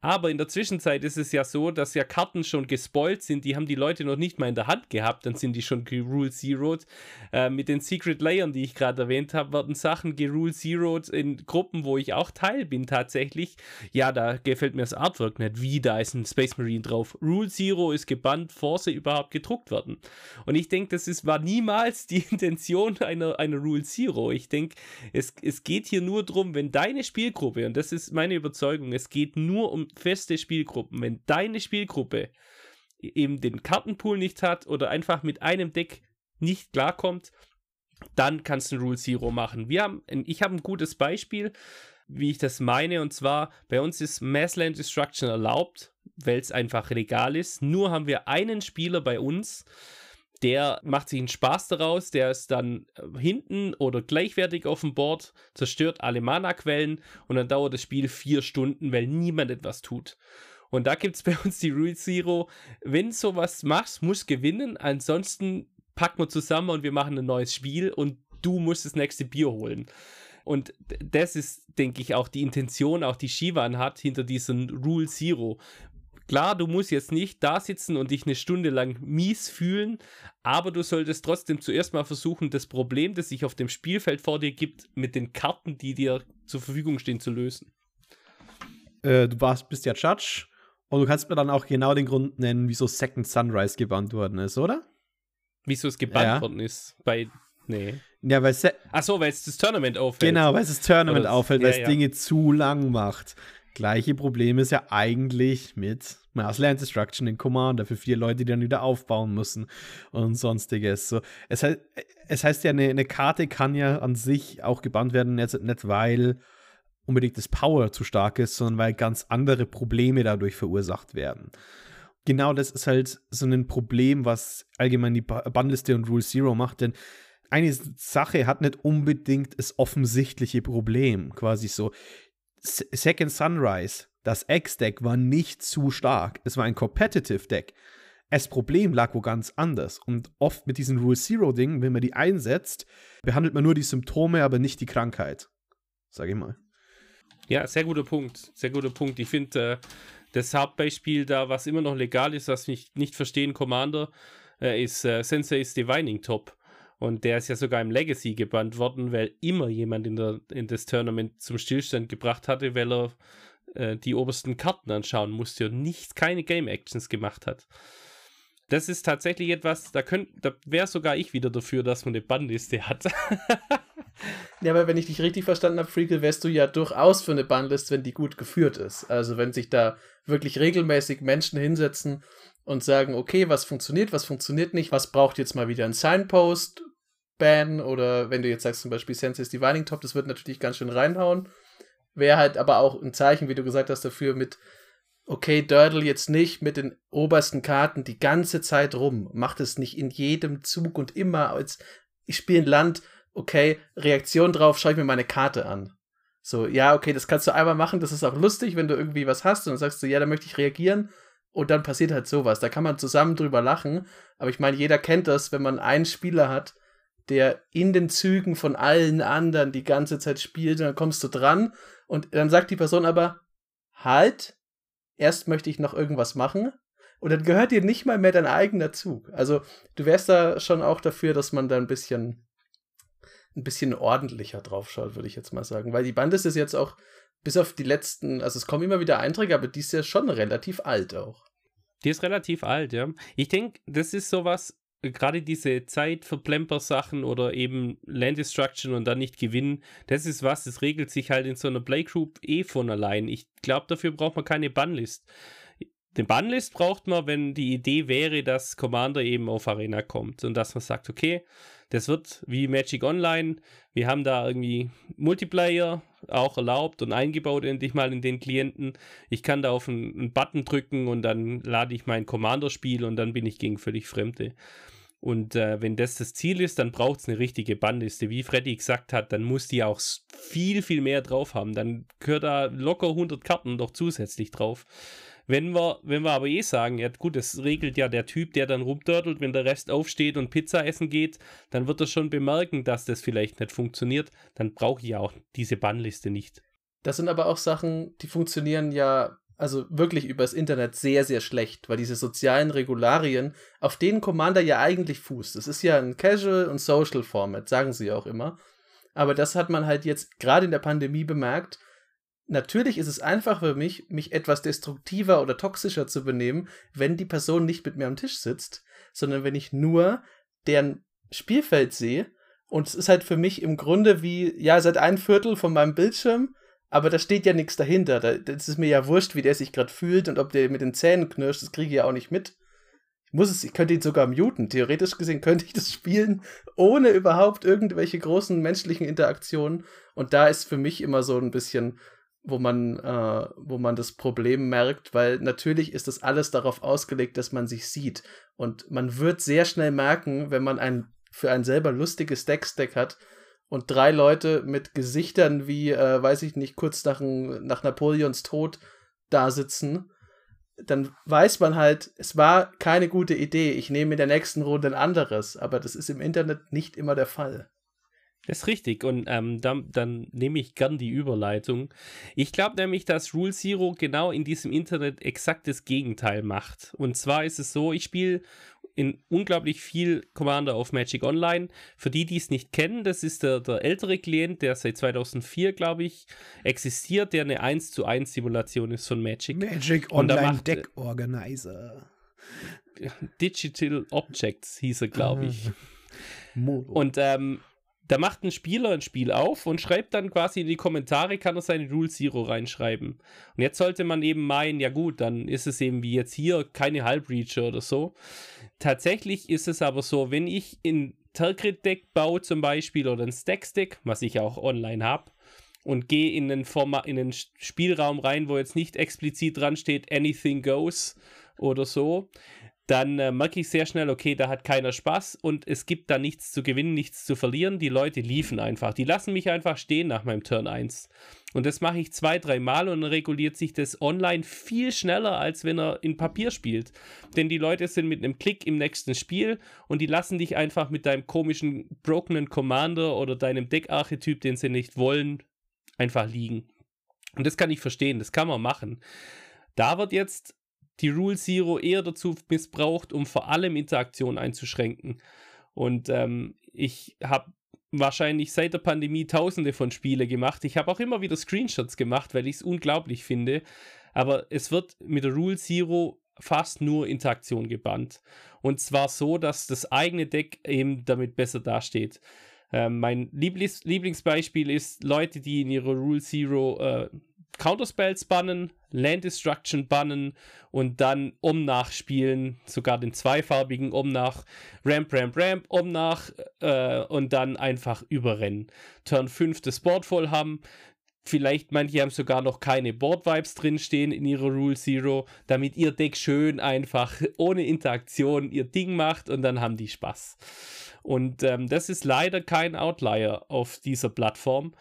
Aber in der Zwischenzeit ist es ja so, dass ja Karten schon gespoilt sind, die haben die Leute noch nicht mal in der Hand gehabt, dann sind die schon gerule zeroed. Äh, mit den Secret Layern, die ich gerade erwähnt habe, werden Sachen gerule zeroed in Gruppen, wo ich auch Teil bin tatsächlich. Ja, da gefällt mir das Artwork nicht. Wie, da ist ein Space Marine drauf. Rule Zero ist gebannt, bevor sie überhaupt gedruckt werden. Und ich denke, das ist, war niemals die Intention einer, einer Rule Zero. Ich denke, es, es geht hier nur darum, wenn deine Spielgruppe, und das ist meine Überzeugung, es geht nur um feste Spielgruppen. Wenn deine Spielgruppe eben den Kartenpool nicht hat oder einfach mit einem Deck nicht klarkommt, dann kannst du ein Rule Zero machen. Wir haben, ich habe ein gutes Beispiel, wie ich das meine, und zwar bei uns ist Massland Destruction erlaubt, weil es einfach legal ist. Nur haben wir einen Spieler bei uns, der macht sich einen Spaß daraus, der ist dann äh, hinten oder gleichwertig auf dem Board, zerstört alle Mana-Quellen und dann dauert das Spiel vier Stunden, weil niemand etwas tut. Und da gibt es bei uns die Rule Zero. Wenn sowas machst, musst gewinnen, ansonsten packen wir zusammen und wir machen ein neues Spiel und du musst das nächste Bier holen. Und das ist, denke ich, auch die Intention, auch die Shivan hat hinter diesem Rule Zero. Klar, du musst jetzt nicht da sitzen und dich eine Stunde lang mies fühlen, aber du solltest trotzdem zuerst mal versuchen, das Problem, das sich auf dem Spielfeld vor dir gibt, mit den Karten, die dir zur Verfügung stehen, zu lösen. Äh, du warst, bist ja Judge und du kannst mir dann auch genau den Grund nennen, wieso Second Sunrise gebannt worden ist, oder? Wieso es gebannt ja. worden ist? Bei. Nee. Ja, weil Ach so, weil es das Tournament auffällt. Genau, weil es das Tournament Oder auffällt, weil es ja. Dinge zu lang macht. Gleiche Problem ist ja eigentlich mit Marsland Destruction in Commander für vier Leute, die dann wieder aufbauen müssen und sonstiges. So, es, heißt, es heißt ja, eine, eine Karte kann ja an sich auch gebannt werden, nicht, nicht weil unbedingt das Power zu stark ist, sondern weil ganz andere Probleme dadurch verursacht werden. Genau das ist halt so ein Problem, was allgemein die Bannliste und Rule Zero macht, denn eine Sache hat nicht unbedingt das offensichtliche Problem. Quasi so, Second Sunrise, das X-Deck war nicht zu stark. Es war ein Competitive Deck. Das Problem lag wo ganz anders. Und oft mit diesen Rule Zero-Dingen, wenn man die einsetzt, behandelt man nur die Symptome, aber nicht die Krankheit. Sag ich mal. Ja, sehr guter Punkt. Sehr guter Punkt. Ich finde, äh, das Hauptbeispiel da, was immer noch legal ist, was ich nicht verstehen, Commander, äh, ist äh, Sensei's Divining Top. Und der ist ja sogar im Legacy gebannt worden, weil immer jemand in, der, in das Tournament zum Stillstand gebracht hatte, weil er äh, die obersten Karten anschauen musste und nicht keine Game Actions gemacht hat. das ist tatsächlich etwas, da, da wäre sogar ich wieder dafür, dass man eine Bannliste hat. ja, aber wenn ich dich richtig verstanden habe, Freakle, wärst du ja durchaus für eine Bannliste, wenn die gut geführt ist. Also wenn sich da wirklich regelmäßig Menschen hinsetzen und sagen, okay, was funktioniert, was funktioniert nicht, was braucht jetzt mal wieder ein Signpost, Ban oder wenn du jetzt sagst zum Beispiel Senses Divining Top, das wird natürlich ganz schön reinhauen. Wäre halt aber auch ein Zeichen, wie du gesagt hast, dafür mit okay, Dördel jetzt nicht mit den obersten Karten die ganze Zeit rum. Macht es nicht in jedem Zug und immer als ich spiele ein Land, okay, Reaktion drauf, schaue ich mir meine Karte an. So, ja, okay, das kannst du einmal machen, das ist auch lustig, wenn du irgendwie was hast und dann sagst du, ja, da möchte ich reagieren und dann passiert halt sowas. Da kann man zusammen drüber lachen, aber ich meine, jeder kennt das, wenn man einen Spieler hat, der in den Zügen von allen anderen die ganze Zeit spielt und dann kommst du dran und dann sagt die Person aber, halt, erst möchte ich noch irgendwas machen und dann gehört dir nicht mal mehr dein eigener Zug. Also du wärst da schon auch dafür, dass man da ein bisschen ein bisschen ordentlicher drauf schaut, würde ich jetzt mal sagen. Weil die Band ist jetzt auch, bis auf die letzten, also es kommen immer wieder Einträge, aber die ist ja schon relativ alt auch. Die ist relativ alt, ja. Ich denke, das ist sowas, gerade diese Zeitverplemper-Sachen oder eben Land Destruction und dann nicht gewinnen, das ist was, das regelt sich halt in so einer Playgroup eh von allein. Ich glaube, dafür braucht man keine Bannlist. Den Bannlist braucht man, wenn die Idee wäre, dass Commander eben auf Arena kommt und dass man sagt, okay, das wird wie Magic Online. Wir haben da irgendwie Multiplayer auch erlaubt und eingebaut endlich mal in den Klienten. Ich kann da auf einen, Button drücken und dann lade ich mein Commander-Spiel und dann bin ich gegen völlig Fremde. Und äh, wenn das das Ziel ist, dann braucht es eine richtige Bannliste. Wie Freddy gesagt hat, dann muss die auch viel, viel mehr drauf haben. Dann gehört da locker 100 Karten doch zusätzlich drauf. Wenn wir, wenn wir aber eh sagen, ja gut, das regelt ja der Typ, der dann rumdörtelt, wenn der Rest aufsteht und Pizza essen geht, dann wird er schon bemerken, dass das vielleicht nicht funktioniert. Dann brauche ich ja auch diese Bannliste nicht. Das sind aber auch Sachen, die funktionieren ja also wirklich übers Internet sehr, sehr schlecht, weil diese sozialen Regularien, auf denen Commander ja eigentlich fußt. Es ist ja ein Casual und Social Format, sagen sie auch immer. Aber das hat man halt jetzt gerade in der Pandemie bemerkt, Natürlich ist es einfach für mich, mich etwas destruktiver oder toxischer zu benehmen, wenn die Person nicht mit mir am Tisch sitzt, sondern wenn ich nur deren Spielfeld sehe. Und es ist halt für mich im Grunde wie, ja, seit ein Viertel von meinem Bildschirm, aber da steht ja nichts dahinter. Da, ist mir ja wurscht, wie der sich gerade fühlt und ob der mit den Zähnen knirscht, das kriege ich ja auch nicht mit. Ich muss es, ich könnte ihn sogar muten. Theoretisch gesehen könnte ich das spielen, ohne überhaupt irgendwelche großen menschlichen Interaktionen. Und da ist für mich immer so ein bisschen, wo man, äh, wo man das Problem merkt, weil natürlich ist das alles darauf ausgelegt, dass man sich sieht. Und man wird sehr schnell merken, wenn man ein für ein selber lustiges Deckstack hat und drei Leute mit Gesichtern wie, äh, weiß ich nicht, kurz nach, nach Napoleons Tod da sitzen, dann weiß man halt, es war keine gute Idee. Ich nehme in der nächsten Runde ein anderes, aber das ist im Internet nicht immer der Fall. Das ist richtig und ähm, dann, dann nehme ich gern die Überleitung. Ich glaube nämlich, dass Rule Zero genau in diesem Internet exakt das Gegenteil macht. Und zwar ist es so, ich spiele in unglaublich viel Commander auf Magic Online. Für die, die es nicht kennen, das ist der, der ältere Klient, der seit 2004, glaube ich, existiert, der eine 1 zu 1 Simulation ist von Magic. Magic Online macht, Deck Organizer. Digital Objects hieß er, glaube ich. Und ähm, da macht ein Spieler ein Spiel auf und schreibt dann quasi in die Kommentare, kann er seine Rule Zero reinschreiben. Und jetzt sollte man eben meinen, ja gut, dann ist es eben wie jetzt hier keine Halbreacher oder so. Tatsächlich ist es aber so, wenn ich in Tergrid-Deck baue zum Beispiel oder ein Stacks-Deck, was ich auch online habe, und gehe in einen, in einen Spielraum rein, wo jetzt nicht explizit dran steht, anything goes oder so, dann äh, merke ich sehr schnell, okay, da hat keiner Spaß und es gibt da nichts zu gewinnen, nichts zu verlieren. Die Leute liefen einfach. Die lassen mich einfach stehen nach meinem Turn 1. Und das mache ich zwei, drei Mal und dann reguliert sich das online viel schneller, als wenn er in Papier spielt. Denn die Leute sind mit einem Klick im nächsten Spiel und die lassen dich einfach mit deinem komischen brokenen Commander oder deinem Deckarchetyp, den sie nicht wollen, einfach liegen. Und das kann ich verstehen, das kann man machen. Da wird jetzt die Rule Zero eher dazu missbraucht, um vor allem Interaktion einzuschränken. Und ähm, ich habe wahrscheinlich seit der Pandemie tausende von Spiele gemacht. Ich habe auch immer wieder Screenshots gemacht, weil ich es unglaublich finde. Aber es wird mit der Rule Zero fast nur Interaktion gebannt. Und zwar so, dass das eigene Deck eben damit besser dasteht. Ähm, mein Lieblings Lieblingsbeispiel ist Leute, die in ihrer Rule Zero äh, Counterspells bannen, Land Destruction bannen und dann um nachspielen, sogar den zweifarbigen um nach Ramp, Ramp, Ramp, um nach äh, und dann einfach überrennen. Turn 5 das Board voll haben. Vielleicht manche haben sogar noch keine Board Vibes drinstehen in ihrer Rule Zero, damit ihr Deck schön einfach ohne Interaktion ihr Ding macht und dann haben die Spaß. Und ähm, das ist leider kein Outlier auf dieser Plattform.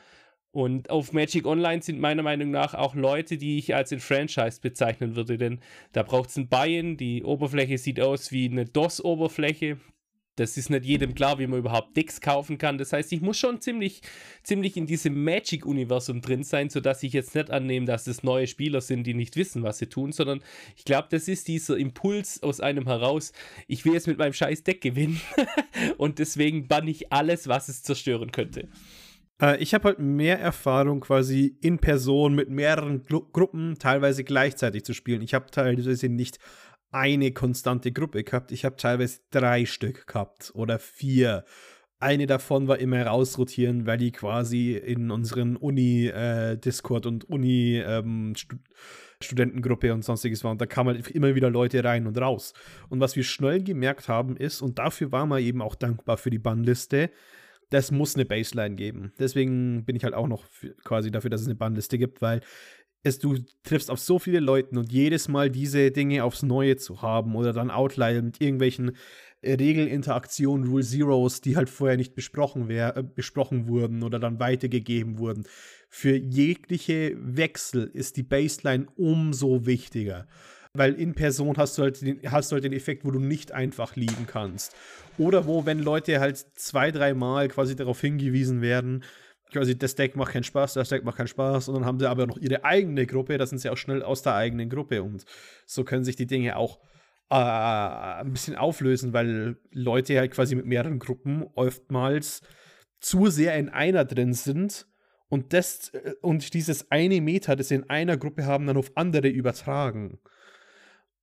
Und auf Magic Online sind meiner Meinung nach auch Leute, die ich als Franchise bezeichnen würde, denn da braucht es ein Buy-in, die Oberfläche sieht aus wie eine DOS-Oberfläche. Das ist nicht jedem klar, wie man überhaupt Decks kaufen kann. Das heißt, ich muss schon ziemlich, ziemlich in diesem Magic-Universum drin sein, sodass ich jetzt nicht annehme, dass es neue Spieler sind, die nicht wissen, was sie tun, sondern ich glaube, das ist dieser Impuls aus einem heraus, ich will jetzt mit meinem scheiß Deck gewinnen und deswegen bann ich alles, was es zerstören könnte. Äh, ich habe halt mehr Erfahrung quasi in Person mit mehreren Gru Gruppen teilweise gleichzeitig zu spielen. Ich habe teilweise nicht eine konstante Gruppe gehabt. Ich habe teilweise drei Stück gehabt oder vier. Eine davon war immer rausrotieren, weil die quasi in unseren Uni-Discord äh, und Uni-Studentengruppe ähm, und sonstiges waren. Und da kamen halt immer wieder Leute rein und raus. Und was wir schnell gemerkt haben ist, und dafür waren wir eben auch dankbar für die Bannliste, das muss eine Baseline geben. Deswegen bin ich halt auch noch quasi dafür, dass es eine Bandliste gibt, weil es, du triffst auf so viele Leute und jedes Mal diese Dinge aufs Neue zu haben oder dann Outlier mit irgendwelchen Regelinteraktionen, Rule Zeros, die halt vorher nicht besprochen, wär, äh, besprochen wurden oder dann weitergegeben wurden. Für jegliche Wechsel ist die Baseline umso wichtiger weil in Person hast du halt den, hast du halt den Effekt, wo du nicht einfach liegen kannst. Oder wo, wenn Leute halt zwei, dreimal quasi darauf hingewiesen werden, quasi das Deck macht keinen Spaß, das Deck macht keinen Spaß, und dann haben sie aber noch ihre eigene Gruppe, da sind sie auch schnell aus der eigenen Gruppe und so können sich die Dinge auch äh, ein bisschen auflösen, weil Leute halt quasi mit mehreren Gruppen oftmals zu sehr in einer drin sind und das äh, und dieses eine Meter, das sie in einer Gruppe haben, dann auf andere übertragen.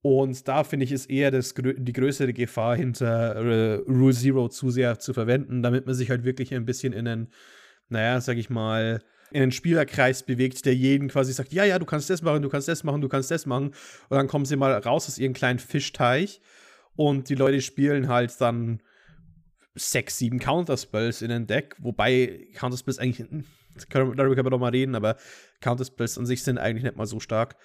Und da finde ich, ist eher das, die größere Gefahr hinter äh, Rule Zero zu sehr zu verwenden, damit man sich halt wirklich ein bisschen in einen, naja, sag ich mal, in einen Spielerkreis bewegt, der jeden quasi sagt, ja, ja, du kannst das machen, du kannst das machen, du kannst das machen. Und dann kommen sie mal raus aus ihrem kleinen Fischteich und die Leute spielen halt dann sechs, sieben Counterspells in ein Deck, wobei Counterspells eigentlich, darüber können wir doch mal reden, aber Counterspells an sich sind eigentlich nicht mal so stark.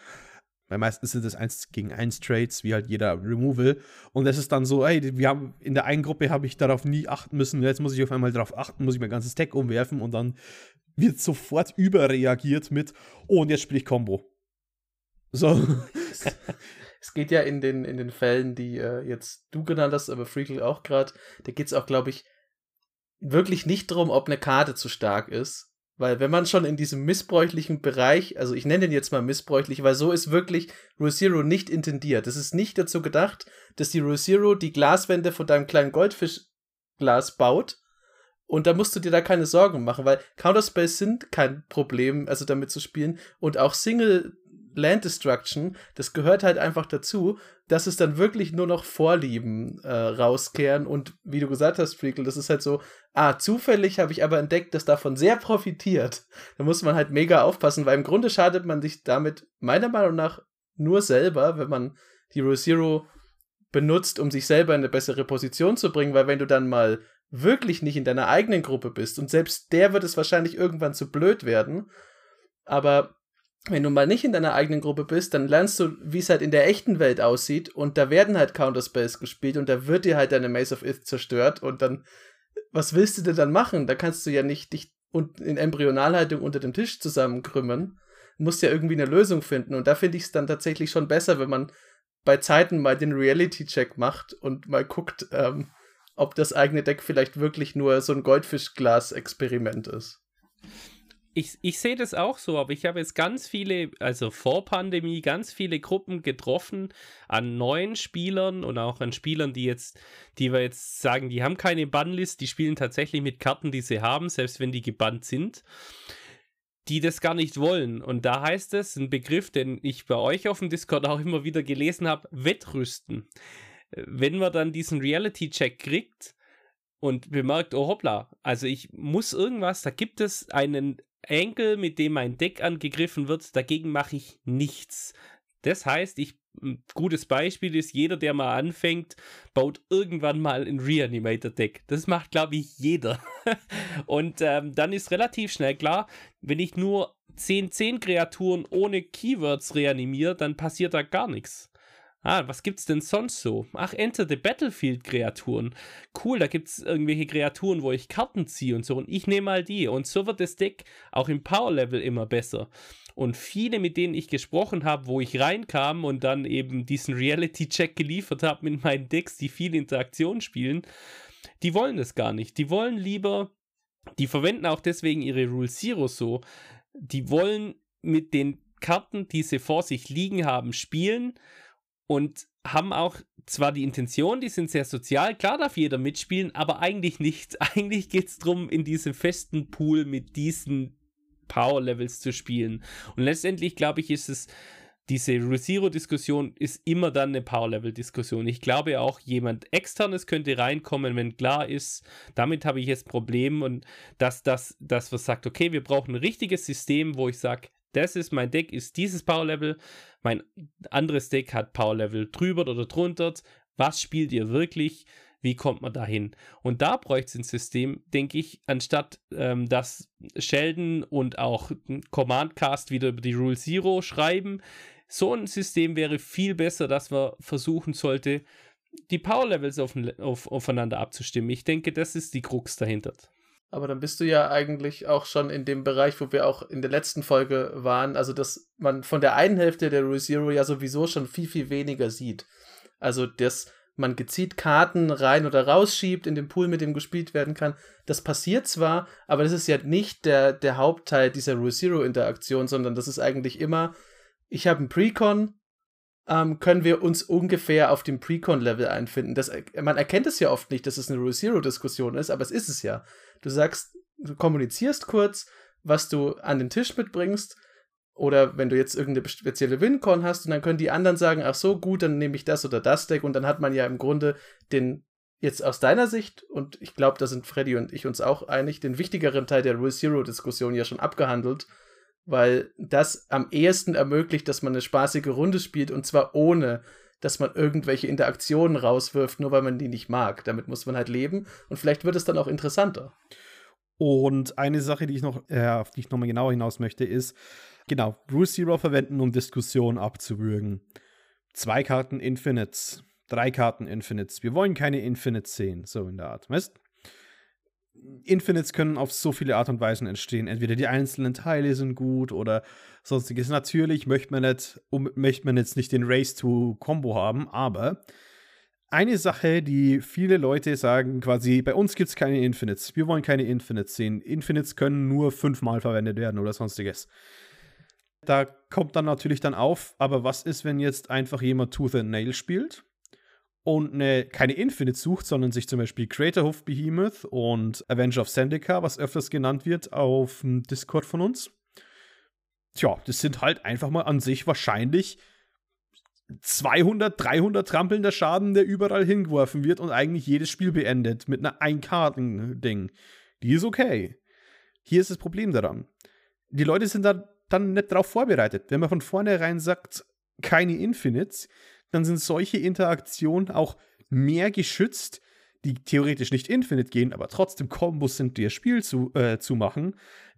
Weil meistens sind es 1 gegen 1 Trades, wie halt jeder Removal. Und es ist dann so, ey, wir haben in der einen Gruppe habe ich darauf nie achten müssen. Jetzt muss ich auf einmal darauf achten, muss ich mein ganzes Deck umwerfen und dann wird sofort überreagiert mit, oh, und jetzt spiele ich Combo. So. es geht ja in den, in den Fällen, die äh, jetzt du genannt hast, aber Freakle auch gerade, da geht es auch, glaube ich, wirklich nicht darum, ob eine Karte zu stark ist, weil wenn man schon in diesem missbräuchlichen Bereich, also ich nenne den jetzt mal missbräuchlich, weil so ist wirklich Rule Zero nicht intendiert. Es ist nicht dazu gedacht, dass die Rule Zero die Glaswände von deinem kleinen Goldfischglas baut. Und da musst du dir da keine Sorgen machen, weil Counterspells sind kein Problem, also damit zu spielen. Und auch Single Land Destruction, das gehört halt einfach dazu, dass es dann wirklich nur noch Vorlieben äh, rauskehren und wie du gesagt hast, Freakle, das ist halt so, ah, zufällig habe ich aber entdeckt, dass davon sehr profitiert. Da muss man halt mega aufpassen, weil im Grunde schadet man sich damit meiner Meinung nach nur selber, wenn man die Rule Zero benutzt, um sich selber in eine bessere Position zu bringen, weil wenn du dann mal wirklich nicht in deiner eigenen Gruppe bist und selbst der wird es wahrscheinlich irgendwann zu blöd werden, aber wenn du mal nicht in deiner eigenen Gruppe bist, dann lernst du, wie es halt in der echten Welt aussieht und da werden halt Counterspells gespielt und da wird dir halt deine Maze of Ith zerstört und dann, was willst du denn dann machen? Da kannst du ja nicht dich in Embryonalhaltung unter dem Tisch zusammenkrümmen. Du musst ja irgendwie eine Lösung finden und da finde ich es dann tatsächlich schon besser, wenn man bei Zeiten mal den Reality-Check macht und mal guckt, ähm, ob das eigene Deck vielleicht wirklich nur so ein Goldfischglas-Experiment ist ich, ich sehe das auch so, aber ich habe jetzt ganz viele, also vor Pandemie, ganz viele Gruppen getroffen an neuen Spielern und auch an Spielern, die jetzt, die wir jetzt sagen, die haben keine Bannlist, die spielen tatsächlich mit Karten, die sie haben, selbst wenn die gebannt sind die das gar nicht wollen. Und da heißt es, ein Begriff, den ich bei euch auf dem Discord auch immer wieder gelesen habe, Wettrüsten. Wenn man dann diesen Reality-Check kriegt und bemerkt, oh hoppla, also ich muss irgendwas, da gibt es einen Enkel, mit dem mein Deck angegriffen wird, dagegen mache ich nichts. Das heißt, ich ein gutes Beispiel ist, jeder, der mal anfängt, baut irgendwann mal ein Reanimator-Deck. Das macht, glaube ich, jeder. Und ähm, dann ist relativ schnell klar, wenn ich nur 10-10 Kreaturen ohne Keywords reanimiere, dann passiert da gar nichts. Ah, was gibt's denn sonst so? Ach, Enter the Battlefield Kreaturen. Cool, da gibt's irgendwelche Kreaturen, wo ich Karten ziehe und so. Und ich nehme mal die. Und so wird das Deck auch im Power Level immer besser. Und viele, mit denen ich gesprochen habe, wo ich reinkam und dann eben diesen Reality-Check geliefert habe mit meinen Decks, die viel Interaktion spielen, die wollen das gar nicht. Die wollen lieber, die verwenden auch deswegen ihre Rule Zero so, die wollen mit den Karten, die sie vor sich liegen haben, spielen und haben auch zwar die Intention, die sind sehr sozial, klar darf jeder mitspielen, aber eigentlich nicht. Eigentlich geht es darum, in diesem festen Pool mit diesen Power-Levels zu spielen. Und letztendlich, glaube ich, ist es, diese Zero-Diskussion ist immer dann eine Power-Level-Diskussion. Ich glaube auch, jemand externes könnte reinkommen, wenn klar ist, damit habe ich jetzt Problem und dass das, dass man sagt, okay, wir brauchen ein richtiges System, wo ich sage, das ist mein Deck, ist dieses Power-Level, mein anderes Deck hat Power-Level drüber oder drunter. Was spielt ihr wirklich? Wie kommt man dahin? Und da bräuchte es ein System, denke ich, anstatt ähm, dass Sheldon und auch Command Cast wieder über die Rule Zero schreiben. So ein System wäre viel besser, dass man versuchen sollte, die Power Levels auf, auf, aufeinander abzustimmen. Ich denke, das ist die Krux dahinter. Aber dann bist du ja eigentlich auch schon in dem Bereich, wo wir auch in der letzten Folge waren, also dass man von der einen Hälfte der Rule Zero ja sowieso schon viel, viel weniger sieht. Also das man gezielt Karten rein oder rausschiebt in den Pool, mit dem gespielt werden kann. Das passiert zwar, aber das ist ja nicht der, der Hauptteil dieser Rule Zero Interaktion, sondern das ist eigentlich immer, ich habe einen Precon, ähm, können wir uns ungefähr auf dem Precon-Level einfinden. Das, man erkennt es ja oft nicht, dass es eine Rule Zero Diskussion ist, aber es ist es ja. Du sagst, du kommunizierst kurz, was du an den Tisch mitbringst. Oder wenn du jetzt irgendeine spezielle Wincon hast und dann können die anderen sagen, ach so, gut, dann nehme ich das oder das Deck. Und dann hat man ja im Grunde den, jetzt aus deiner Sicht, und ich glaube, da sind Freddy und ich uns auch einig, den wichtigeren Teil der Rule Zero-Diskussion ja schon abgehandelt, weil das am ehesten ermöglicht, dass man eine spaßige Runde spielt und zwar ohne, dass man irgendwelche Interaktionen rauswirft, nur weil man die nicht mag. Damit muss man halt leben und vielleicht wird es dann auch interessanter. Und eine Sache, die ich noch, äh, auf die ich nochmal genauer hinaus möchte, ist, Genau, Rule Zero verwenden, um Diskussionen abzuwürgen. Zwei Karten Infinites, drei Karten Infinites. Wir wollen keine Infinites sehen, so in der Art. Weißt Infinites können auf so viele Art und Weisen entstehen. Entweder die einzelnen Teile sind gut oder sonstiges. Natürlich möchte man, nicht, um, möchte man jetzt nicht den Race to Combo haben, aber eine Sache, die viele Leute sagen, quasi, bei uns gibt es keine Infinites. Wir wollen keine Infinites sehen. Infinites können nur fünfmal verwendet werden oder sonstiges. Da kommt dann natürlich dann auf, aber was ist, wenn jetzt einfach jemand Tooth and Nail spielt und eine, keine Infinite sucht, sondern sich zum Beispiel Creator of Behemoth und Avenger of Zendika, was öfters genannt wird auf dem Discord von uns. Tja, das sind halt einfach mal an sich wahrscheinlich 200, 300 trampelnder Schaden, der überall hingeworfen wird und eigentlich jedes Spiel beendet mit einer Einkarten-Ding. Die ist okay. Hier ist das Problem daran. Die Leute sind da dann nicht darauf vorbereitet. Wenn man von vornherein sagt, keine Infinites, dann sind solche Interaktionen auch mehr geschützt, die theoretisch nicht Infinite gehen, aber trotzdem Kombos sind, dir Spiel zu, äh, zu machen.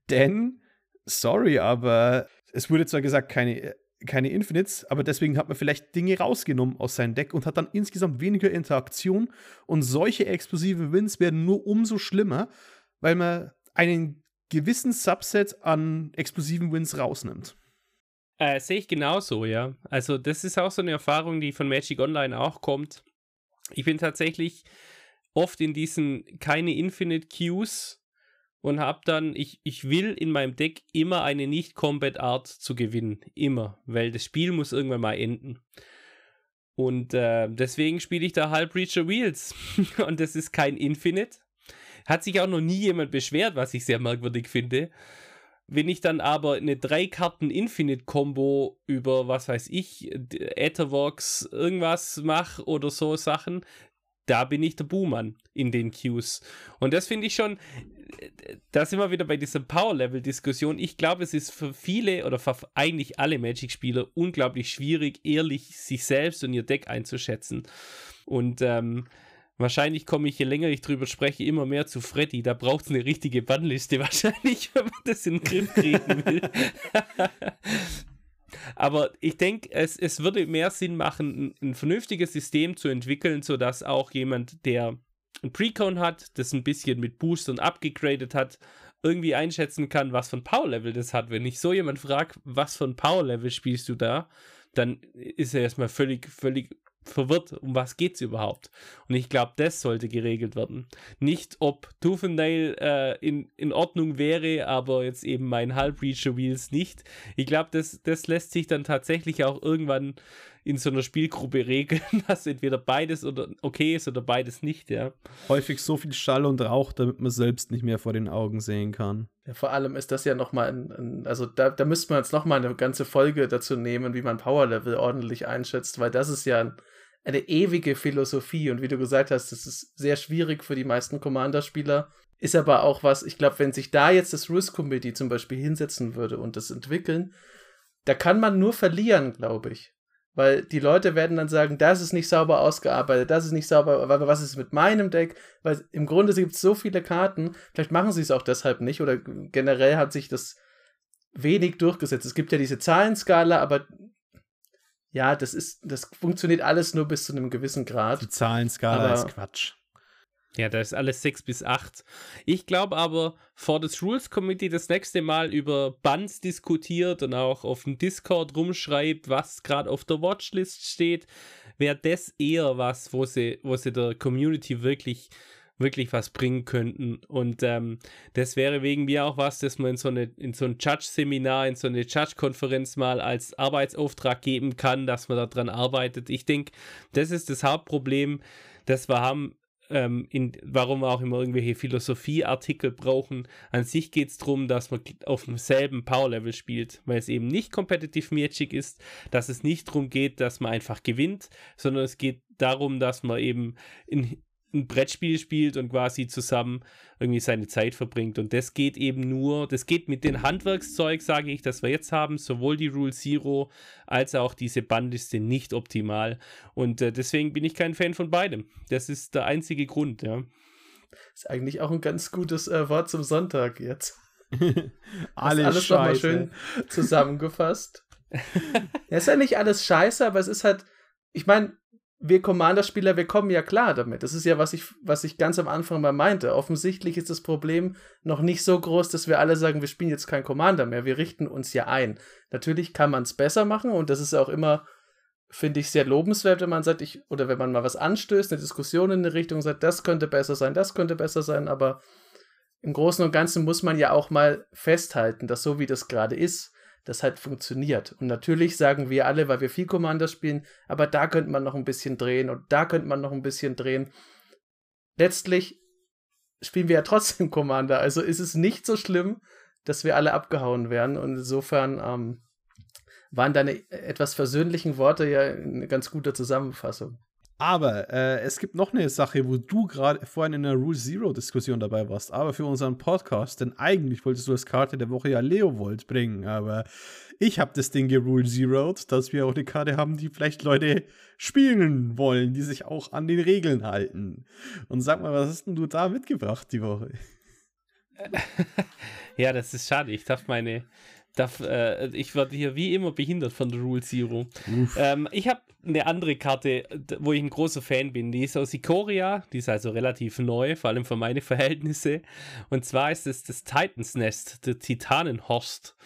Denn, sorry, aber es wurde zwar gesagt, keine, keine Infinites, aber deswegen hat man vielleicht Dinge rausgenommen aus seinem Deck und hat dann insgesamt weniger Interaktion. Und solche explosiven Wins werden nur umso schlimmer, weil man einen gewissen Subset an explosiven Wins rausnimmt. Äh, Sehe ich genauso, ja. Also, das ist auch so eine Erfahrung, die von Magic Online auch kommt. Ich bin tatsächlich oft in diesen keine Infinite Queues und habe dann, ich, ich will in meinem Deck immer eine Nicht-Combat-Art zu gewinnen. Immer. Weil das Spiel muss irgendwann mal enden. Und äh, deswegen spiele ich da halb Reacher Wheels. und das ist kein Infinite, hat sich auch noch nie jemand beschwert, was ich sehr merkwürdig finde. Wenn ich dann aber eine drei Karten Infinite Combo über was weiß ich, Ethervox irgendwas mache oder so Sachen, da bin ich der Buhmann in den Queues. Und das finde ich schon, da sind wir wieder bei dieser Power-Level-Diskussion. Ich glaube, es ist für viele oder für eigentlich alle Magic-Spieler unglaublich schwierig, ehrlich sich selbst und ihr Deck einzuschätzen. Und ähm, wahrscheinlich komme ich, je länger ich drüber spreche, immer mehr zu Freddy. Da braucht es eine richtige Bannliste wahrscheinlich, wenn man das in den Griff kriegen will. Aber ich denke, es, es würde mehr Sinn machen, ein, ein vernünftiges System zu entwickeln, sodass auch jemand, der ein Precon hat, das ein bisschen mit Boostern abgegradet hat, irgendwie einschätzen kann, was für ein Power-Level das hat. Wenn ich so jemand frage, was für ein Power-Level spielst du da, dann ist er erstmal völlig, völlig verwirrt, um was geht es überhaupt. Und ich glaube, das sollte geregelt werden. Nicht, ob Tooth äh, in, in Ordnung wäre, aber jetzt eben mein Halbreacher Wheels nicht. Ich glaube, das, das lässt sich dann tatsächlich auch irgendwann in so einer Spielgruppe regeln, dass entweder beides oder okay ist oder beides nicht, ja. Häufig so viel Schall und Rauch, damit man selbst nicht mehr vor den Augen sehen kann. Ja, vor allem ist das ja nochmal ein, ein, also da, da müsste man jetzt nochmal eine ganze Folge dazu nehmen, wie man Power Level ordentlich einschätzt, weil das ist ja ein, eine ewige Philosophie und wie du gesagt hast, das ist sehr schwierig für die meisten Commander-Spieler. Ist aber auch was, ich glaube, wenn sich da jetzt das Risk Committee zum Beispiel hinsetzen würde und das entwickeln, da kann man nur verlieren, glaube ich. Weil die Leute werden dann sagen, das ist nicht sauber ausgearbeitet, das ist nicht sauber, aber was ist mit meinem Deck? Weil im Grunde gibt es so viele Karten, vielleicht machen sie es auch deshalb nicht oder generell hat sich das wenig durchgesetzt. Es gibt ja diese Zahlenskala, aber ja, das ist, das funktioniert alles nur bis zu einem gewissen Grad. Die Zahlenskala aber ist Quatsch. Ja, da ist alles 6 bis 8. Ich glaube aber, vor das Rules Committee das nächste Mal über Bands diskutiert und auch auf dem Discord rumschreibt, was gerade auf der Watchlist steht, wäre das eher was, wo sie, wo sie der Community wirklich wirklich was bringen könnten. Und ähm, das wäre wegen mir auch was, dass man in so, eine, in so ein Judge-Seminar, in so eine Judge-Konferenz mal als Arbeitsauftrag geben kann, dass man daran arbeitet. Ich denke, das ist das Hauptproblem, das wir haben. Ähm, in, warum wir auch immer irgendwelche Philosophieartikel brauchen. An sich geht es darum, dass man auf demselben Power-Level spielt, weil es eben nicht Competitive Magic ist, dass es nicht darum geht, dass man einfach gewinnt, sondern es geht darum, dass man eben in, ein Brettspiel spielt und quasi zusammen irgendwie seine Zeit verbringt. Und das geht eben nur, das geht mit dem Handwerkszeug, sage ich, das wir jetzt haben, sowohl die Rule Zero als auch diese Bandliste nicht optimal. Und äh, deswegen bin ich kein Fan von beidem. Das ist der einzige Grund, ja. Ist eigentlich auch ein ganz gutes äh, Wort zum Sonntag jetzt. alles alles nochmal schön zusammengefasst. ja, ist ja nicht alles scheiße, aber es ist halt, ich meine, wir Commander-Spieler, wir kommen ja klar damit. Das ist ja, was ich, was ich ganz am Anfang mal meinte. Offensichtlich ist das Problem noch nicht so groß, dass wir alle sagen, wir spielen jetzt kein Commander mehr. Wir richten uns ja ein. Natürlich kann man es besser machen und das ist auch immer, finde ich, sehr lobenswert, wenn man sagt, ich, oder wenn man mal was anstößt, eine Diskussion in eine Richtung sagt, das könnte besser sein, das könnte besser sein, aber im Großen und Ganzen muss man ja auch mal festhalten, dass so wie das gerade ist, das halt funktioniert. Und natürlich sagen wir alle, weil wir viel Commander spielen, aber da könnte man noch ein bisschen drehen und da könnte man noch ein bisschen drehen. Letztlich spielen wir ja trotzdem Commander, also ist es nicht so schlimm, dass wir alle abgehauen werden. Und insofern ähm, waren deine etwas versöhnlichen Worte ja eine ganz gute Zusammenfassung. Aber äh, es gibt noch eine Sache, wo du gerade vorhin in der Rule Zero Diskussion dabei warst, aber für unseren Podcast, denn eigentlich wolltest du als Karte der Woche ja Leovold bringen, aber ich habe das Ding gerule Zeroed, dass wir auch eine Karte haben, die vielleicht Leute spielen wollen, die sich auch an den Regeln halten. Und sag mal, was hast denn du da mitgebracht die Woche? ja, das ist schade. Ich darf meine darf, äh, ich werde hier wie immer behindert von der Rule Zero. Ähm, ich habe eine andere Karte, wo ich ein großer Fan bin. Die ist aus Ikoria, die ist also relativ neu, vor allem für meine Verhältnisse. Und zwar ist es das Titans Nest, der Titanenhorst.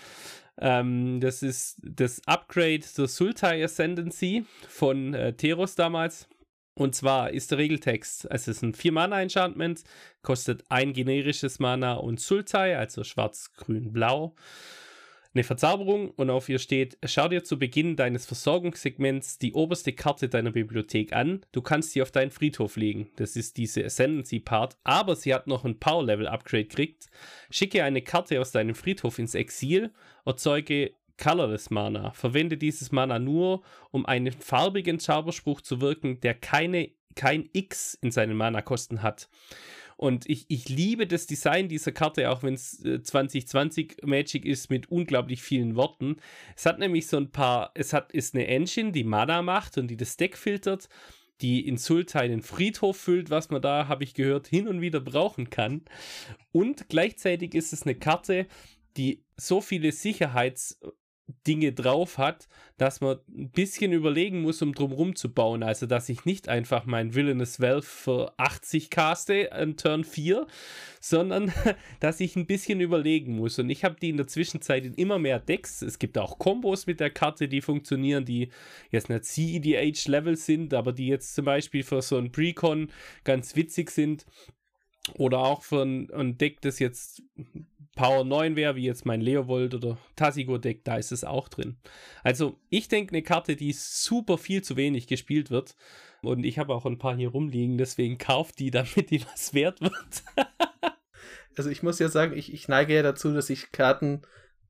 Ähm, das ist das Upgrade zur Sultai Ascendancy von äh, Teros damals. Und zwar ist der Regeltext, also es ist ein 4-Mana-Enchantment, kostet ein generisches Mana und Sultai, also schwarz, grün, blau. Eine Verzauberung und auf ihr steht, schau dir zu Beginn deines Versorgungssegments die oberste Karte deiner Bibliothek an. Du kannst sie auf deinen Friedhof legen. Das ist diese Ascendancy-Part. Aber sie hat noch ein Power-Level-Upgrade gekriegt. Schicke eine Karte aus deinem Friedhof ins Exil, erzeuge Colorless Mana. Verwende dieses Mana nur, um einen farbigen Zauberspruch zu wirken, der keine, kein X in seinen Mana-Kosten hat. Und ich, ich liebe das Design dieser Karte, auch wenn es äh, 2020 Magic ist mit unglaublich vielen Worten. Es hat nämlich so ein paar, es hat, ist eine Engine, die Mana macht und die das Deck filtert, die in Sultai den Friedhof füllt, was man da, habe ich gehört, hin und wieder brauchen kann. Und gleichzeitig ist es eine Karte, die so viele Sicherheits- Dinge drauf hat, dass man ein bisschen überlegen muss, um drumherum zu bauen. Also, dass ich nicht einfach mein Villainous Valve für 80 caste an Turn 4, sondern dass ich ein bisschen überlegen muss. Und ich habe die in der Zwischenzeit in immer mehr Decks. Es gibt auch Kombos mit der Karte, die funktionieren, die jetzt nicht CEDH-Level sind, aber die jetzt zum Beispiel für so ein Precon ganz witzig sind. Oder auch für ein, ein Deck, das jetzt Power 9 wäre, wie jetzt mein Leovold oder Tassigo-Deck, da ist es auch drin. Also ich denke, eine Karte, die super viel zu wenig gespielt wird. Und ich habe auch ein paar hier rumliegen, deswegen kauft die, damit die was wert wird. also ich muss ja sagen, ich, ich neige ja dazu, dass ich Karten,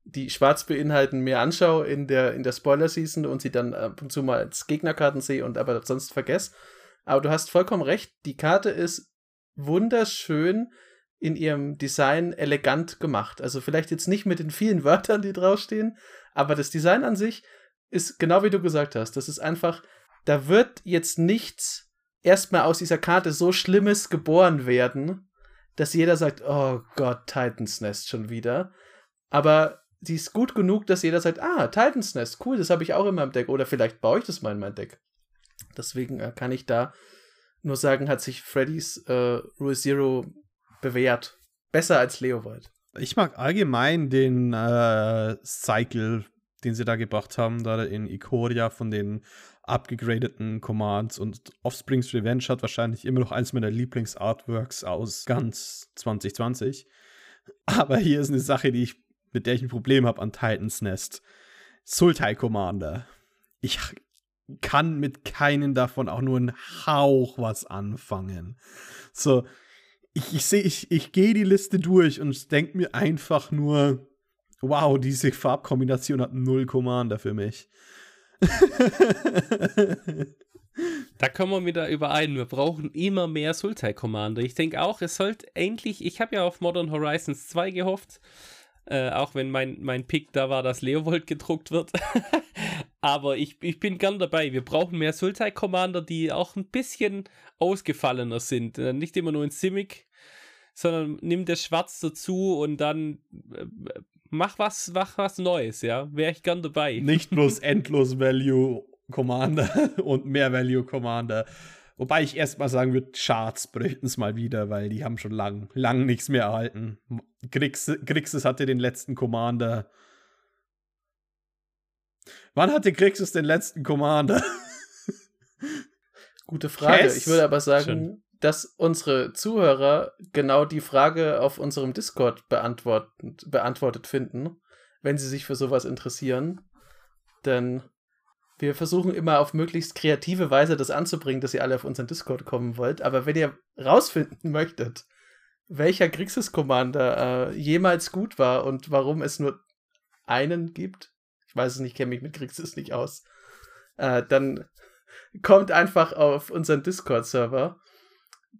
die schwarz beinhalten, mir anschaue in der, in der Spoiler-Season und sie dann ab und zu mal als Gegnerkarten sehe und aber sonst vergesse. Aber du hast vollkommen recht, die Karte ist wunderschön in ihrem Design elegant gemacht. Also vielleicht jetzt nicht mit den vielen Wörtern, die draufstehen, aber das Design an sich ist genau wie du gesagt hast. Das ist einfach, da wird jetzt nichts erstmal aus dieser Karte so Schlimmes geboren werden, dass jeder sagt, oh Gott, Titans Nest schon wieder. Aber die ist gut genug, dass jeder sagt, ah, Titans Nest, cool, das habe ich auch in meinem Deck. Oder vielleicht baue ich das mal in mein Deck. Deswegen äh, kann ich da nur sagen, hat sich Freddy's äh, Rule Zero bewährt. Besser als Leovold. Ich mag allgemein den äh, Cycle, den sie da gebracht haben, da in Ikoria von den abgegradeten Commands und Offsprings Revenge hat wahrscheinlich immer noch eins meiner Lieblingsartworks aus ganz 2020. Aber hier ist eine Sache, die ich, mit der ich ein Problem habe an Titans Nest. Sultai Commander. Ich kann mit keinen davon auch nur einen Hauch was anfangen. So, ich, ich sehe, ich, ich gehe die Liste durch und denke mir einfach nur, wow, diese Farbkombination hat null Commander für mich. Da kommen wir wieder überein. Wir brauchen immer mehr Sultai Commander. Ich denke auch, es sollte endlich. Ich habe ja auf Modern Horizons 2 gehofft. Äh, auch wenn mein, mein Pick da war, dass Leovold gedruckt wird. Aber ich, ich bin gern dabei. Wir brauchen mehr Sultai Commander, die auch ein bisschen ausgefallener sind. Äh, nicht immer nur in Simic, sondern nimm das Schwarz dazu und dann äh, mach was, mach was Neues, ja. Wäre ich gern dabei. Nicht bloß endlos Value Commander und mehr Value Commander. Wobei ich erstmal sagen würde, Charts bräuchten es mal wieder, weil die haben schon lang, lang nichts mehr erhalten. Grixis hatte den letzten Commander. Wann hatte Grixis den letzten Commander? Gute Frage. Cass? Ich würde aber sagen, Schön. dass unsere Zuhörer genau die Frage auf unserem Discord beantwortet, beantwortet finden, wenn sie sich für sowas interessieren. Denn wir versuchen immer auf möglichst kreative Weise das anzubringen, dass ihr alle auf unseren Discord kommen wollt. Aber wenn ihr rausfinden möchtet, welcher Grixis-Commander äh, jemals gut war und warum es nur einen gibt, ich weiß es nicht, kenne mich mit Grixis nicht aus, äh, dann kommt einfach auf unseren Discord-Server.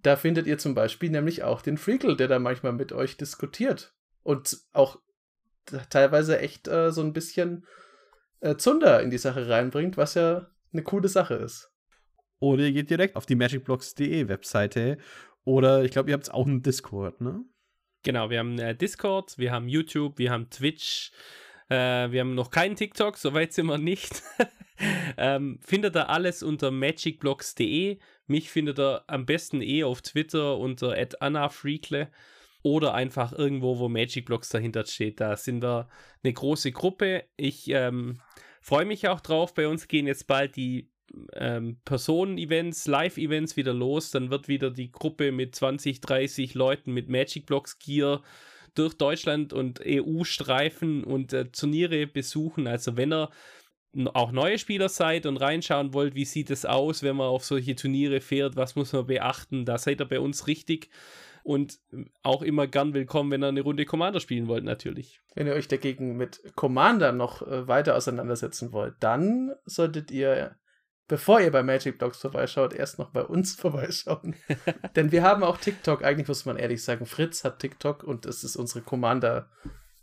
Da findet ihr zum Beispiel nämlich auch den Freakle, der da manchmal mit euch diskutiert. Und auch teilweise echt äh, so ein bisschen äh, Zunder in die Sache reinbringt, was ja eine coole Sache ist. Oder ihr geht direkt auf die magicblocks.de Webseite. Oder ich glaube, ihr habt auch einen Discord, ne? Genau, wir haben äh, Discord, wir haben YouTube, wir haben Twitch, äh, wir haben noch keinen TikTok, soweit sind wir nicht. ähm, findet ihr alles unter magicblocks.de. Mich findet ihr am besten eh auf Twitter unter @annafreakle oder einfach irgendwo, wo Magic Blocks dahinter steht. Da sind wir eine große Gruppe. Ich ähm, freue mich auch drauf. Bei uns gehen jetzt bald die ähm, Personen-Events, Live-Events wieder los. Dann wird wieder die Gruppe mit 20, 30 Leuten mit Magic Blocks Gear durch Deutschland und EU streifen und äh, Turniere besuchen. Also wenn ihr auch neue Spieler seid und reinschauen wollt, wie sieht es aus, wenn man auf solche Turniere fährt, was muss man beachten, da seid ihr bei uns richtig und auch immer gern willkommen, wenn ihr eine Runde Commander spielen wollt, natürlich. Wenn ihr euch dagegen mit Commander noch äh, weiter auseinandersetzen wollt, dann solltet ihr, bevor ihr bei Magic Blocks vorbeischaut, erst noch bei uns vorbeischauen. Denn wir haben auch TikTok, eigentlich muss man ehrlich sagen, Fritz hat TikTok und es ist unsere Commander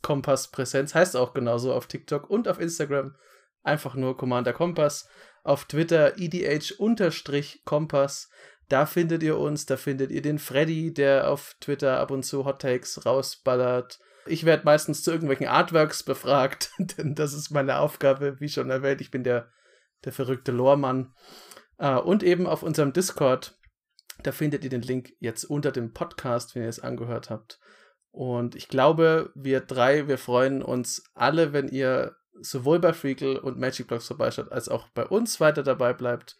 Kompass Präsenz, heißt auch genauso auf TikTok und auf Instagram einfach nur Commander Kompass. Auf Twitter idh-kompass. Da findet ihr uns, da findet ihr den Freddy, der auf Twitter ab und zu Hot Takes rausballert. Ich werde meistens zu irgendwelchen Artworks befragt, denn das ist meine Aufgabe, wie schon erwähnt. Ich bin der, der verrückte Loremann. Uh, und eben auf unserem Discord, da findet ihr den Link jetzt unter dem Podcast, wenn ihr es angehört habt. Und ich glaube, wir drei, wir freuen uns alle, wenn ihr sowohl bei Freakle und Magic Blocks vorbeischaut, als auch bei uns weiter dabei bleibt.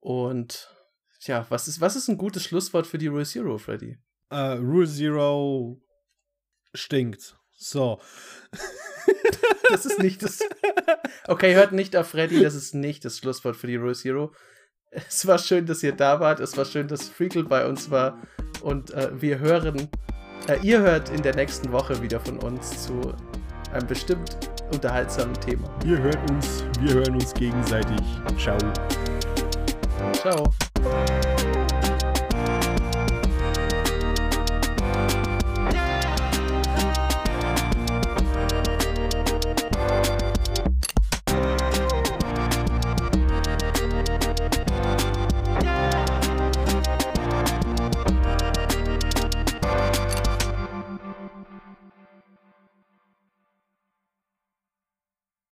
Und ja, was ist, was ist ein gutes Schlusswort für die Rule Zero, Freddy? Uh, Rule Zero stinkt. So. das ist nicht das. Okay, hört nicht auf Freddy, das ist nicht das Schlusswort für die Rule Zero. Es war schön, dass ihr da wart. Es war schön, dass Freakle bei uns war. Und äh, wir hören, äh, ihr hört in der nächsten Woche wieder von uns zu einem bestimmt unterhaltsamen Thema. Ihr hört uns, wir hören uns gegenseitig. Ciao. Ciao. Thank you